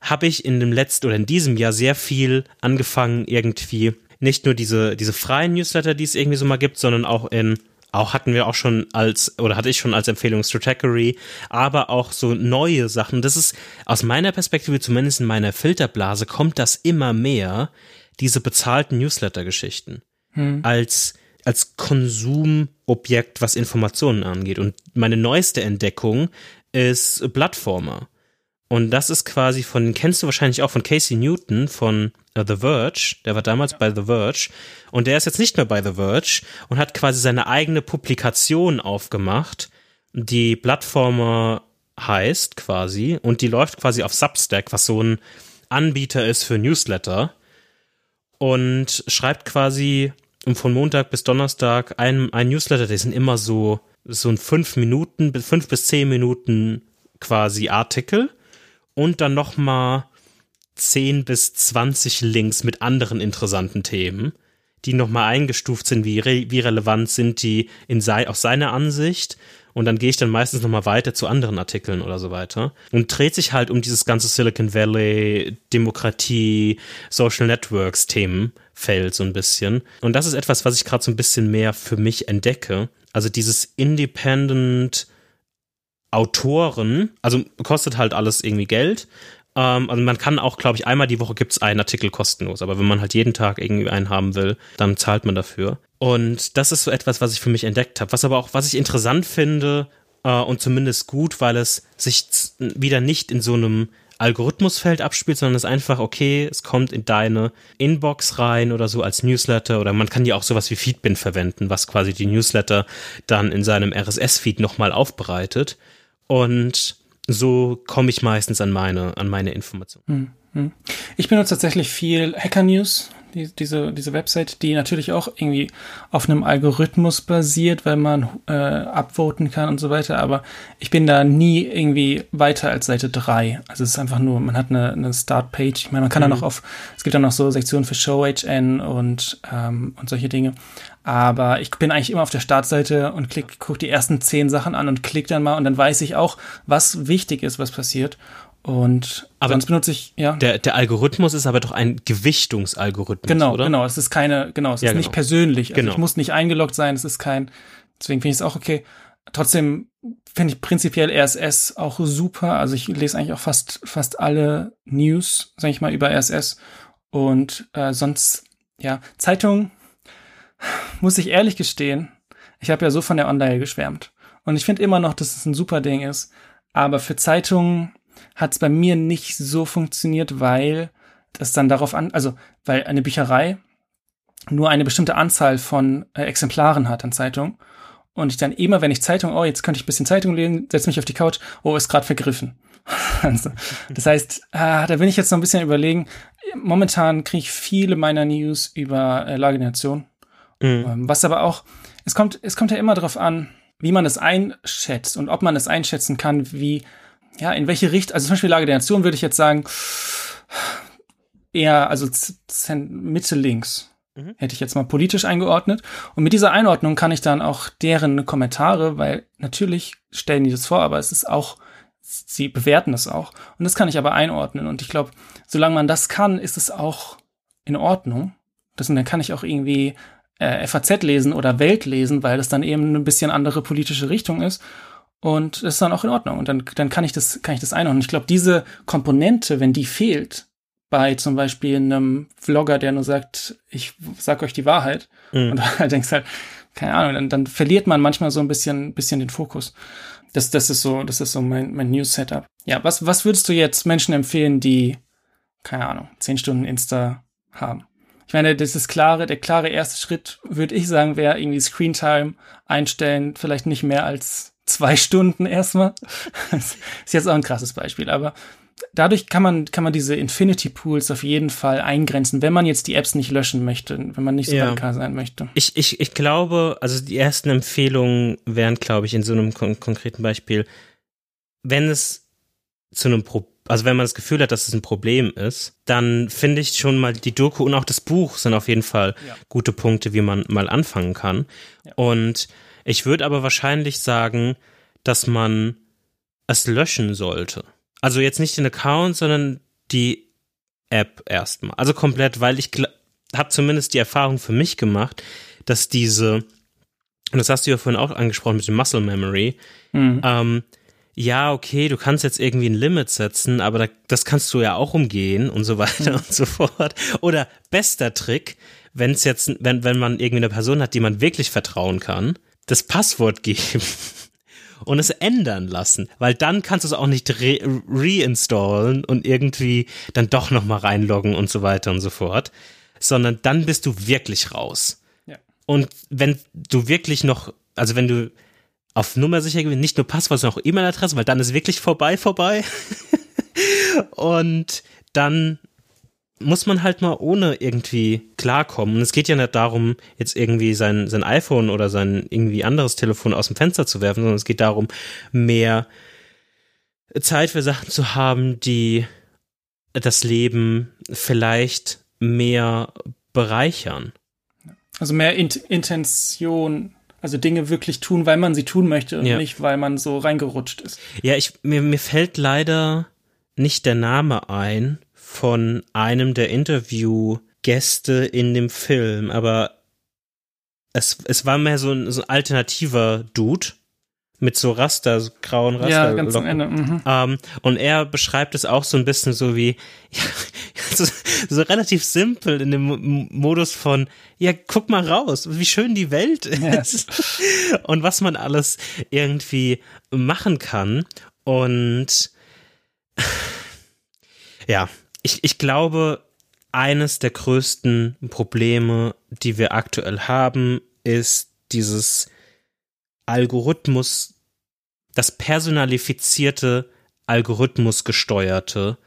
habe ich in dem letzten oder in diesem Jahr sehr viel angefangen, irgendwie nicht nur diese, diese freien Newsletter, die es irgendwie so mal gibt, sondern auch in auch hatten wir auch schon als, oder hatte ich schon als Empfehlung Stratechery, aber auch so neue Sachen. Das ist aus meiner Perspektive, zumindest in meiner Filterblase, kommt das immer mehr, diese bezahlten Newsletter-Geschichten. Hm. Als als Konsumobjekt, was Informationen angeht. Und meine neueste Entdeckung ist Plattformer. Und das ist quasi von, kennst du wahrscheinlich auch von Casey Newton von uh, The Verge. Der war damals bei The Verge. Und der ist jetzt nicht mehr bei The Verge und hat quasi seine eigene Publikation aufgemacht, die Plattformer heißt quasi. Und die läuft quasi auf Substack, was so ein Anbieter ist für Newsletter. Und schreibt quasi und von Montag bis Donnerstag ein, ein Newsletter, die sind immer so, so ein fünf Minuten, fünf bis zehn Minuten quasi Artikel. Und dann nochmal zehn bis zwanzig Links mit anderen interessanten Themen, die nochmal eingestuft sind, wie, re wie relevant sind die in sei, aus seiner Ansicht. Und dann gehe ich dann meistens nochmal weiter zu anderen Artikeln oder so weiter. Und dreht sich halt um dieses ganze Silicon Valley, Demokratie, Social Networks Themenfeld so ein bisschen. Und das ist etwas, was ich gerade so ein bisschen mehr für mich entdecke. Also dieses Independent Autoren, also kostet halt alles irgendwie Geld, Ähm, also man kann auch, glaube ich, einmal die Woche gibt's einen Artikel kostenlos, aber wenn man halt jeden Tag irgendwie einen haben will, dann zahlt man dafür. Und das ist so etwas, was ich für mich entdeckt habe. Was aber auch, was ich interessant finde äh, und zumindest gut, weil es sich wieder nicht in so einem Algorithmusfeld abspielt, sondern es ist einfach, okay, es kommt in deine Inbox rein oder so als Newsletter oder man kann ja auch sowas wie Feedbin verwenden, was quasi die Newsletter dann in seinem RSS-Feed nochmal aufbereitet. Und so komme ich meistens an meine, an meine Informationen. Hm, Ich benutze tatsächlich viel Hacker News, die, diese, diese Website, die natürlich auch irgendwie auf einem Algorithmus basiert, weil man äh, upvoten kann und so weiter, aber ich bin da nie irgendwie weiter als Seite drei. Also es ist einfach nur, man hat eine, eine Startpage. Ich meine, man kann mhm. da noch auf, es gibt da noch so Sektionen für Show HN und, ähm, und solche Dinge. Aber ich bin eigentlich immer auf der Startseite und klick, guck die ersten zehn Sachen an und klick dann mal und dann weiß ich auch, was wichtig ist, was passiert. Und aber sonst benutze ich, ja. Der, der Algorithmus ist aber doch ein Gewichtungsalgorithmus, genau, oder? Genau, es ist keine, genau, es ja, ist genau. nicht persönlich. Also genau. ich muss nicht eingeloggt sein, es ist kein, deswegen finde ich es auch okay. Trotzdem finde ich prinzipiell RSS auch super. Also ich lese eigentlich auch fast, fast alle News, sage ich mal, über RSS. Und äh, sonst, ja, Zeitung, muss ich ehrlich gestehen, ich habe ja so von der Online geschwärmt. Und ich finde immer noch, dass es ein super Ding ist. Aber für Zeitungen hat es bei mir nicht so funktioniert, weil das dann darauf an, also weil eine Bücherei nur eine bestimmte Anzahl von äh, Exemplaren hat an Zeitung und ich dann immer, wenn ich Zeitung, oh, jetzt könnte ich ein bisschen Zeitung lesen, setze mich auf die Couch, oh, ist gerade vergriffen. also, das heißt, ah, da will ich jetzt noch ein bisschen überlegen. Momentan kriege ich viele meiner News über äh, Lage der Nation. Mhm. Ähm, was aber auch, es kommt, es kommt ja immer darauf an, wie man es einschätzt und ob man es einschätzen kann, wie ja, in welche Richtung, also zum Beispiel Lage der Nation würde ich jetzt sagen, eher, also Mitte links. Mhm. Hätte ich jetzt mal politisch eingeordnet. Und mit dieser Einordnung kann ich dann auch deren Kommentare, weil natürlich stellen die das vor, aber es ist auch, sie bewerten es auch. Und das kann ich aber einordnen. Und ich glaube, solange man das kann, ist es auch in Ordnung. Das, und dann kann ich auch irgendwie äh, FAZ lesen oder Welt lesen, weil das dann eben ein bisschen andere politische Richtung ist. Und das ist dann auch in Ordnung. Und dann, dann kann ich das, kann ich das einordnen. Ich glaube, diese Komponente, wenn die fehlt, bei zum Beispiel einem Vlogger, der nur sagt, ich sag euch die Wahrheit, mhm. und da denkst halt, keine Ahnung, dann, dann verliert man manchmal so ein bisschen, bisschen den Fokus. Das, das ist so, das ist so mein, mein News-Setup. Ja, was, was würdest du jetzt Menschen empfehlen, die, keine Ahnung, zehn Stunden Insta haben? Ich meine, das ist klare, der klare erste Schritt, würde ich sagen, wäre irgendwie Screentime einstellen, vielleicht nicht mehr als zwei Stunden erstmal. Das ist jetzt auch ein krasses Beispiel, aber dadurch kann man, kann man diese Infinity Pools auf jeden Fall eingrenzen, wenn man jetzt die Apps nicht löschen möchte, wenn man nicht so ja. radikal sein möchte. Ich, ich, ich glaube, also die ersten Empfehlungen wären, glaube ich, in so einem kon konkreten Beispiel, wenn es zu einem Problem also wenn man das Gefühl hat, dass es ein Problem ist, dann finde ich schon mal die Doku und auch das Buch sind auf jeden Fall ja. gute Punkte, wie man mal anfangen kann. Ja. Und ich würde aber wahrscheinlich sagen, dass man es löschen sollte. Also jetzt nicht den Account, sondern die App erstmal. Also komplett, weil ich habe zumindest die Erfahrung für mich gemacht, dass diese, und das hast du ja vorhin auch angesprochen mit dem Muscle Memory, mhm. ähm, ja, okay, du kannst jetzt irgendwie ein Limit setzen, aber da, das kannst du ja auch umgehen und so weiter mhm. und so fort. Oder bester Trick, wenn es jetzt, wenn, wenn man irgendwie eine Person hat, die man wirklich vertrauen kann, das Passwort geben und es ändern lassen, weil dann kannst du es auch nicht re reinstallen und irgendwie dann doch noch mal reinloggen und so weiter und so fort, sondern dann bist du wirklich raus. Ja. Und wenn du wirklich noch, also wenn du auf Nummer sicher gewinnst, nicht nur Passwort, sondern auch E-Mail-Adresse, weil dann ist wirklich vorbei, vorbei. und dann muss man halt mal ohne irgendwie klarkommen. Und es geht ja nicht darum, jetzt irgendwie sein, sein iPhone oder sein irgendwie anderes Telefon aus dem Fenster zu werfen, sondern es geht darum, mehr Zeit für Sachen zu haben, die das Leben vielleicht mehr bereichern. Also mehr Int Intention, also Dinge wirklich tun, weil man sie tun möchte und ja. nicht, weil man so reingerutscht ist. Ja, ich, mir, mir fällt leider nicht der Name ein von einem der Interviewgäste in dem Film, aber es, es war mehr so ein, so ein alternativer Dude mit so Raster, so grauen Raster. Ja, ganz am Ende. Mhm. Ähm, und er beschreibt es auch so ein bisschen so wie, ja, so, so relativ simpel in dem Modus von, ja, guck mal raus, wie schön die Welt ist ja. und was man alles irgendwie machen kann. Und ja, ich, ich glaube, eines der größten Probleme, die wir aktuell haben, ist dieses Algorithmus, das personalifizierte, algorithmusgesteuerte,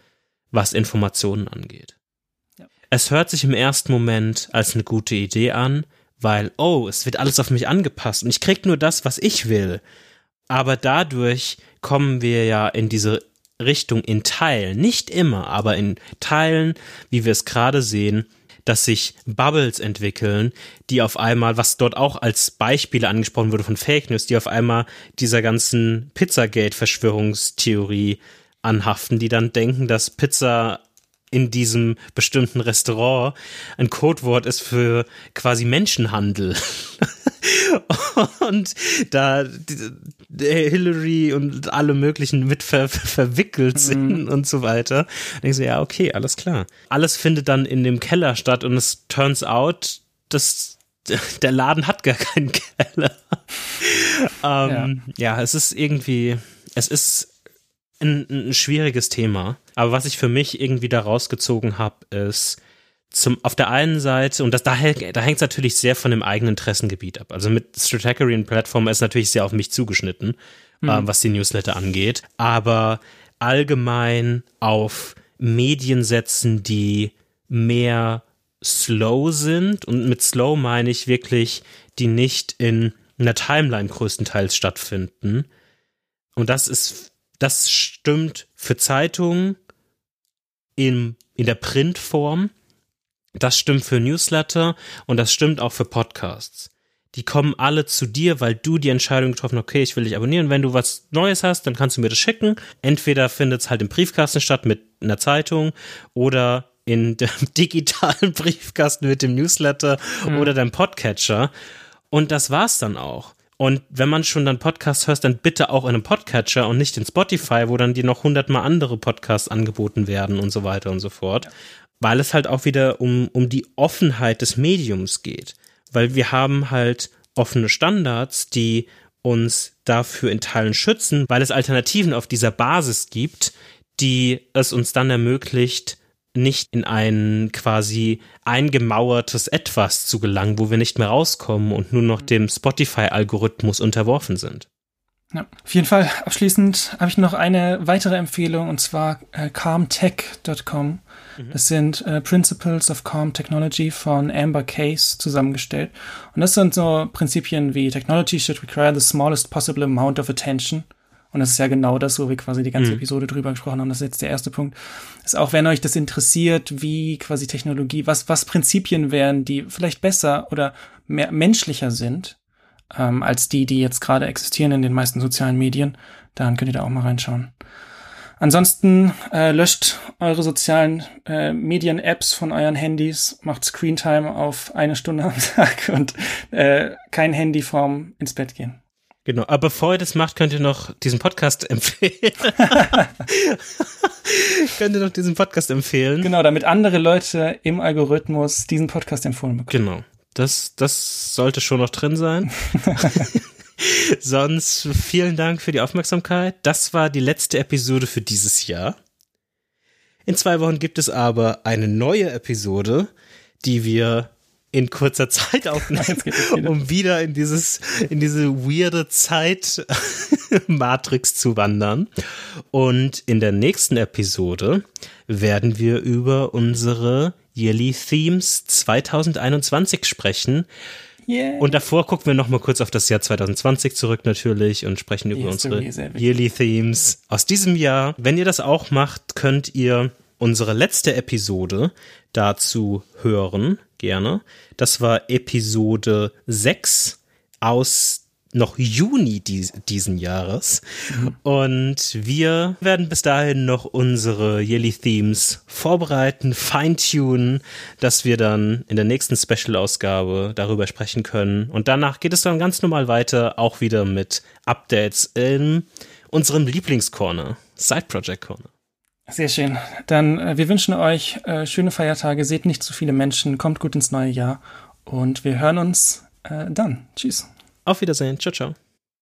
was Informationen angeht. Ja. Es hört sich im ersten Moment als eine gute Idee an, weil, oh, es wird alles auf mich angepasst und ich krieg nur das, was ich will. Aber dadurch kommen wir ja in diese Richtung in Teilen, nicht immer, aber in Teilen, wie wir es gerade sehen, dass sich Bubbles entwickeln, die auf einmal, was dort auch als Beispiele angesprochen wurde von Fake News, die auf einmal dieser ganzen Pizzagate-Verschwörungstheorie anhaften, die dann denken, dass Pizza in diesem bestimmten Restaurant ein Codewort ist für quasi Menschenhandel. und da Hillary und alle möglichen mit ver verwickelt sind mhm. und so weiter. Denkst du, ja, okay, alles klar. Alles findet dann in dem Keller statt und es turns out, dass der Laden hat gar keinen Keller. ähm, ja. ja, es ist irgendwie, es ist ein, ein schwieriges Thema. Aber was ich für mich irgendwie da rausgezogen habe, ist, zum, auf der einen Seite, und das, da, da hängt es natürlich sehr von dem eigenen Interessengebiet ab. Also mit Strategy und Plattform ist natürlich sehr auf mich zugeschnitten, mhm. äh, was die Newsletter angeht. Aber allgemein auf Medien setzen, die mehr slow sind. Und mit slow meine ich wirklich, die nicht in einer Timeline größtenteils stattfinden. Und das ist, das stimmt für Zeitungen in, in der Printform das stimmt für Newsletter und das stimmt auch für Podcasts. Die kommen alle zu dir, weil du die Entscheidung getroffen hast, okay, ich will dich abonnieren. Wenn du was Neues hast, dann kannst du mir das schicken. Entweder findet es halt im Briefkasten statt mit einer Zeitung oder in dem digitalen Briefkasten mit dem Newsletter mhm. oder deinem Podcatcher. Und das war's dann auch. Und wenn man schon dann Podcasts hört, dann bitte auch in einem Podcatcher und nicht in Spotify, wo dann dir noch hundertmal andere Podcasts angeboten werden und so weiter und so fort. Weil es halt auch wieder um, um die Offenheit des Mediums geht. Weil wir haben halt offene Standards, die uns dafür in Teilen schützen, weil es Alternativen auf dieser Basis gibt, die es uns dann ermöglicht, nicht in ein quasi eingemauertes Etwas zu gelangen, wo wir nicht mehr rauskommen und nur noch dem Spotify-Algorithmus unterworfen sind. Ja, auf jeden Fall abschließend habe ich noch eine weitere Empfehlung und zwar äh, calmtech.com. Mhm. Das sind äh, Principles of Calm Technology von Amber Case zusammengestellt. Und das sind so Prinzipien wie Technology should require the smallest possible amount of attention. Und das ist ja genau das, wo wir quasi die ganze mhm. Episode drüber gesprochen haben. Das ist jetzt der erste Punkt. Ist auch, wenn euch das interessiert, wie quasi Technologie, was, was Prinzipien wären, die vielleicht besser oder mehr menschlicher sind, ähm, als die, die jetzt gerade existieren in den meisten sozialen Medien, dann könnt ihr da auch mal reinschauen. Ansonsten äh, löscht eure sozialen äh, Medien-Apps von euren Handys, macht Screentime auf eine Stunde am Tag und äh, kein Handy vorm ins Bett gehen. Genau, aber bevor ihr das macht, könnt ihr noch diesen Podcast empfehlen. könnt ihr noch diesen Podcast empfehlen. Genau, damit andere Leute im Algorithmus diesen Podcast empfohlen bekommen. Genau. Das, das sollte schon noch drin sein. Sonst vielen Dank für die Aufmerksamkeit. Das war die letzte Episode für dieses Jahr. In zwei Wochen gibt es aber eine neue Episode, die wir in kurzer Zeit aufnehmen, um wieder in dieses, in diese weirde Zeit Matrix zu wandern. Und in der nächsten Episode werden wir über unsere Yearly Themes 2021 sprechen. Yeah. Und davor gucken wir noch mal kurz auf das Jahr 2020 zurück natürlich und sprechen über unsere Yearly Themes aus diesem Jahr. Wenn ihr das auch macht, könnt ihr unsere letzte Episode dazu hören, gerne. Das war Episode 6 aus noch Juni dies, diesen Jahres. Mhm. Und wir werden bis dahin noch unsere Yearly Themes vorbereiten, feintunen, dass wir dann in der nächsten Special-Ausgabe darüber sprechen können. Und danach geht es dann ganz normal weiter, auch wieder mit Updates in unserem Lieblingscorner, Side Project Corner. Sehr schön. Dann, äh, wir wünschen euch äh, schöne Feiertage, seht nicht zu viele Menschen, kommt gut ins neue Jahr und wir hören uns äh, dann. Tschüss. Auf Wiedersehen. Ciao, ciao.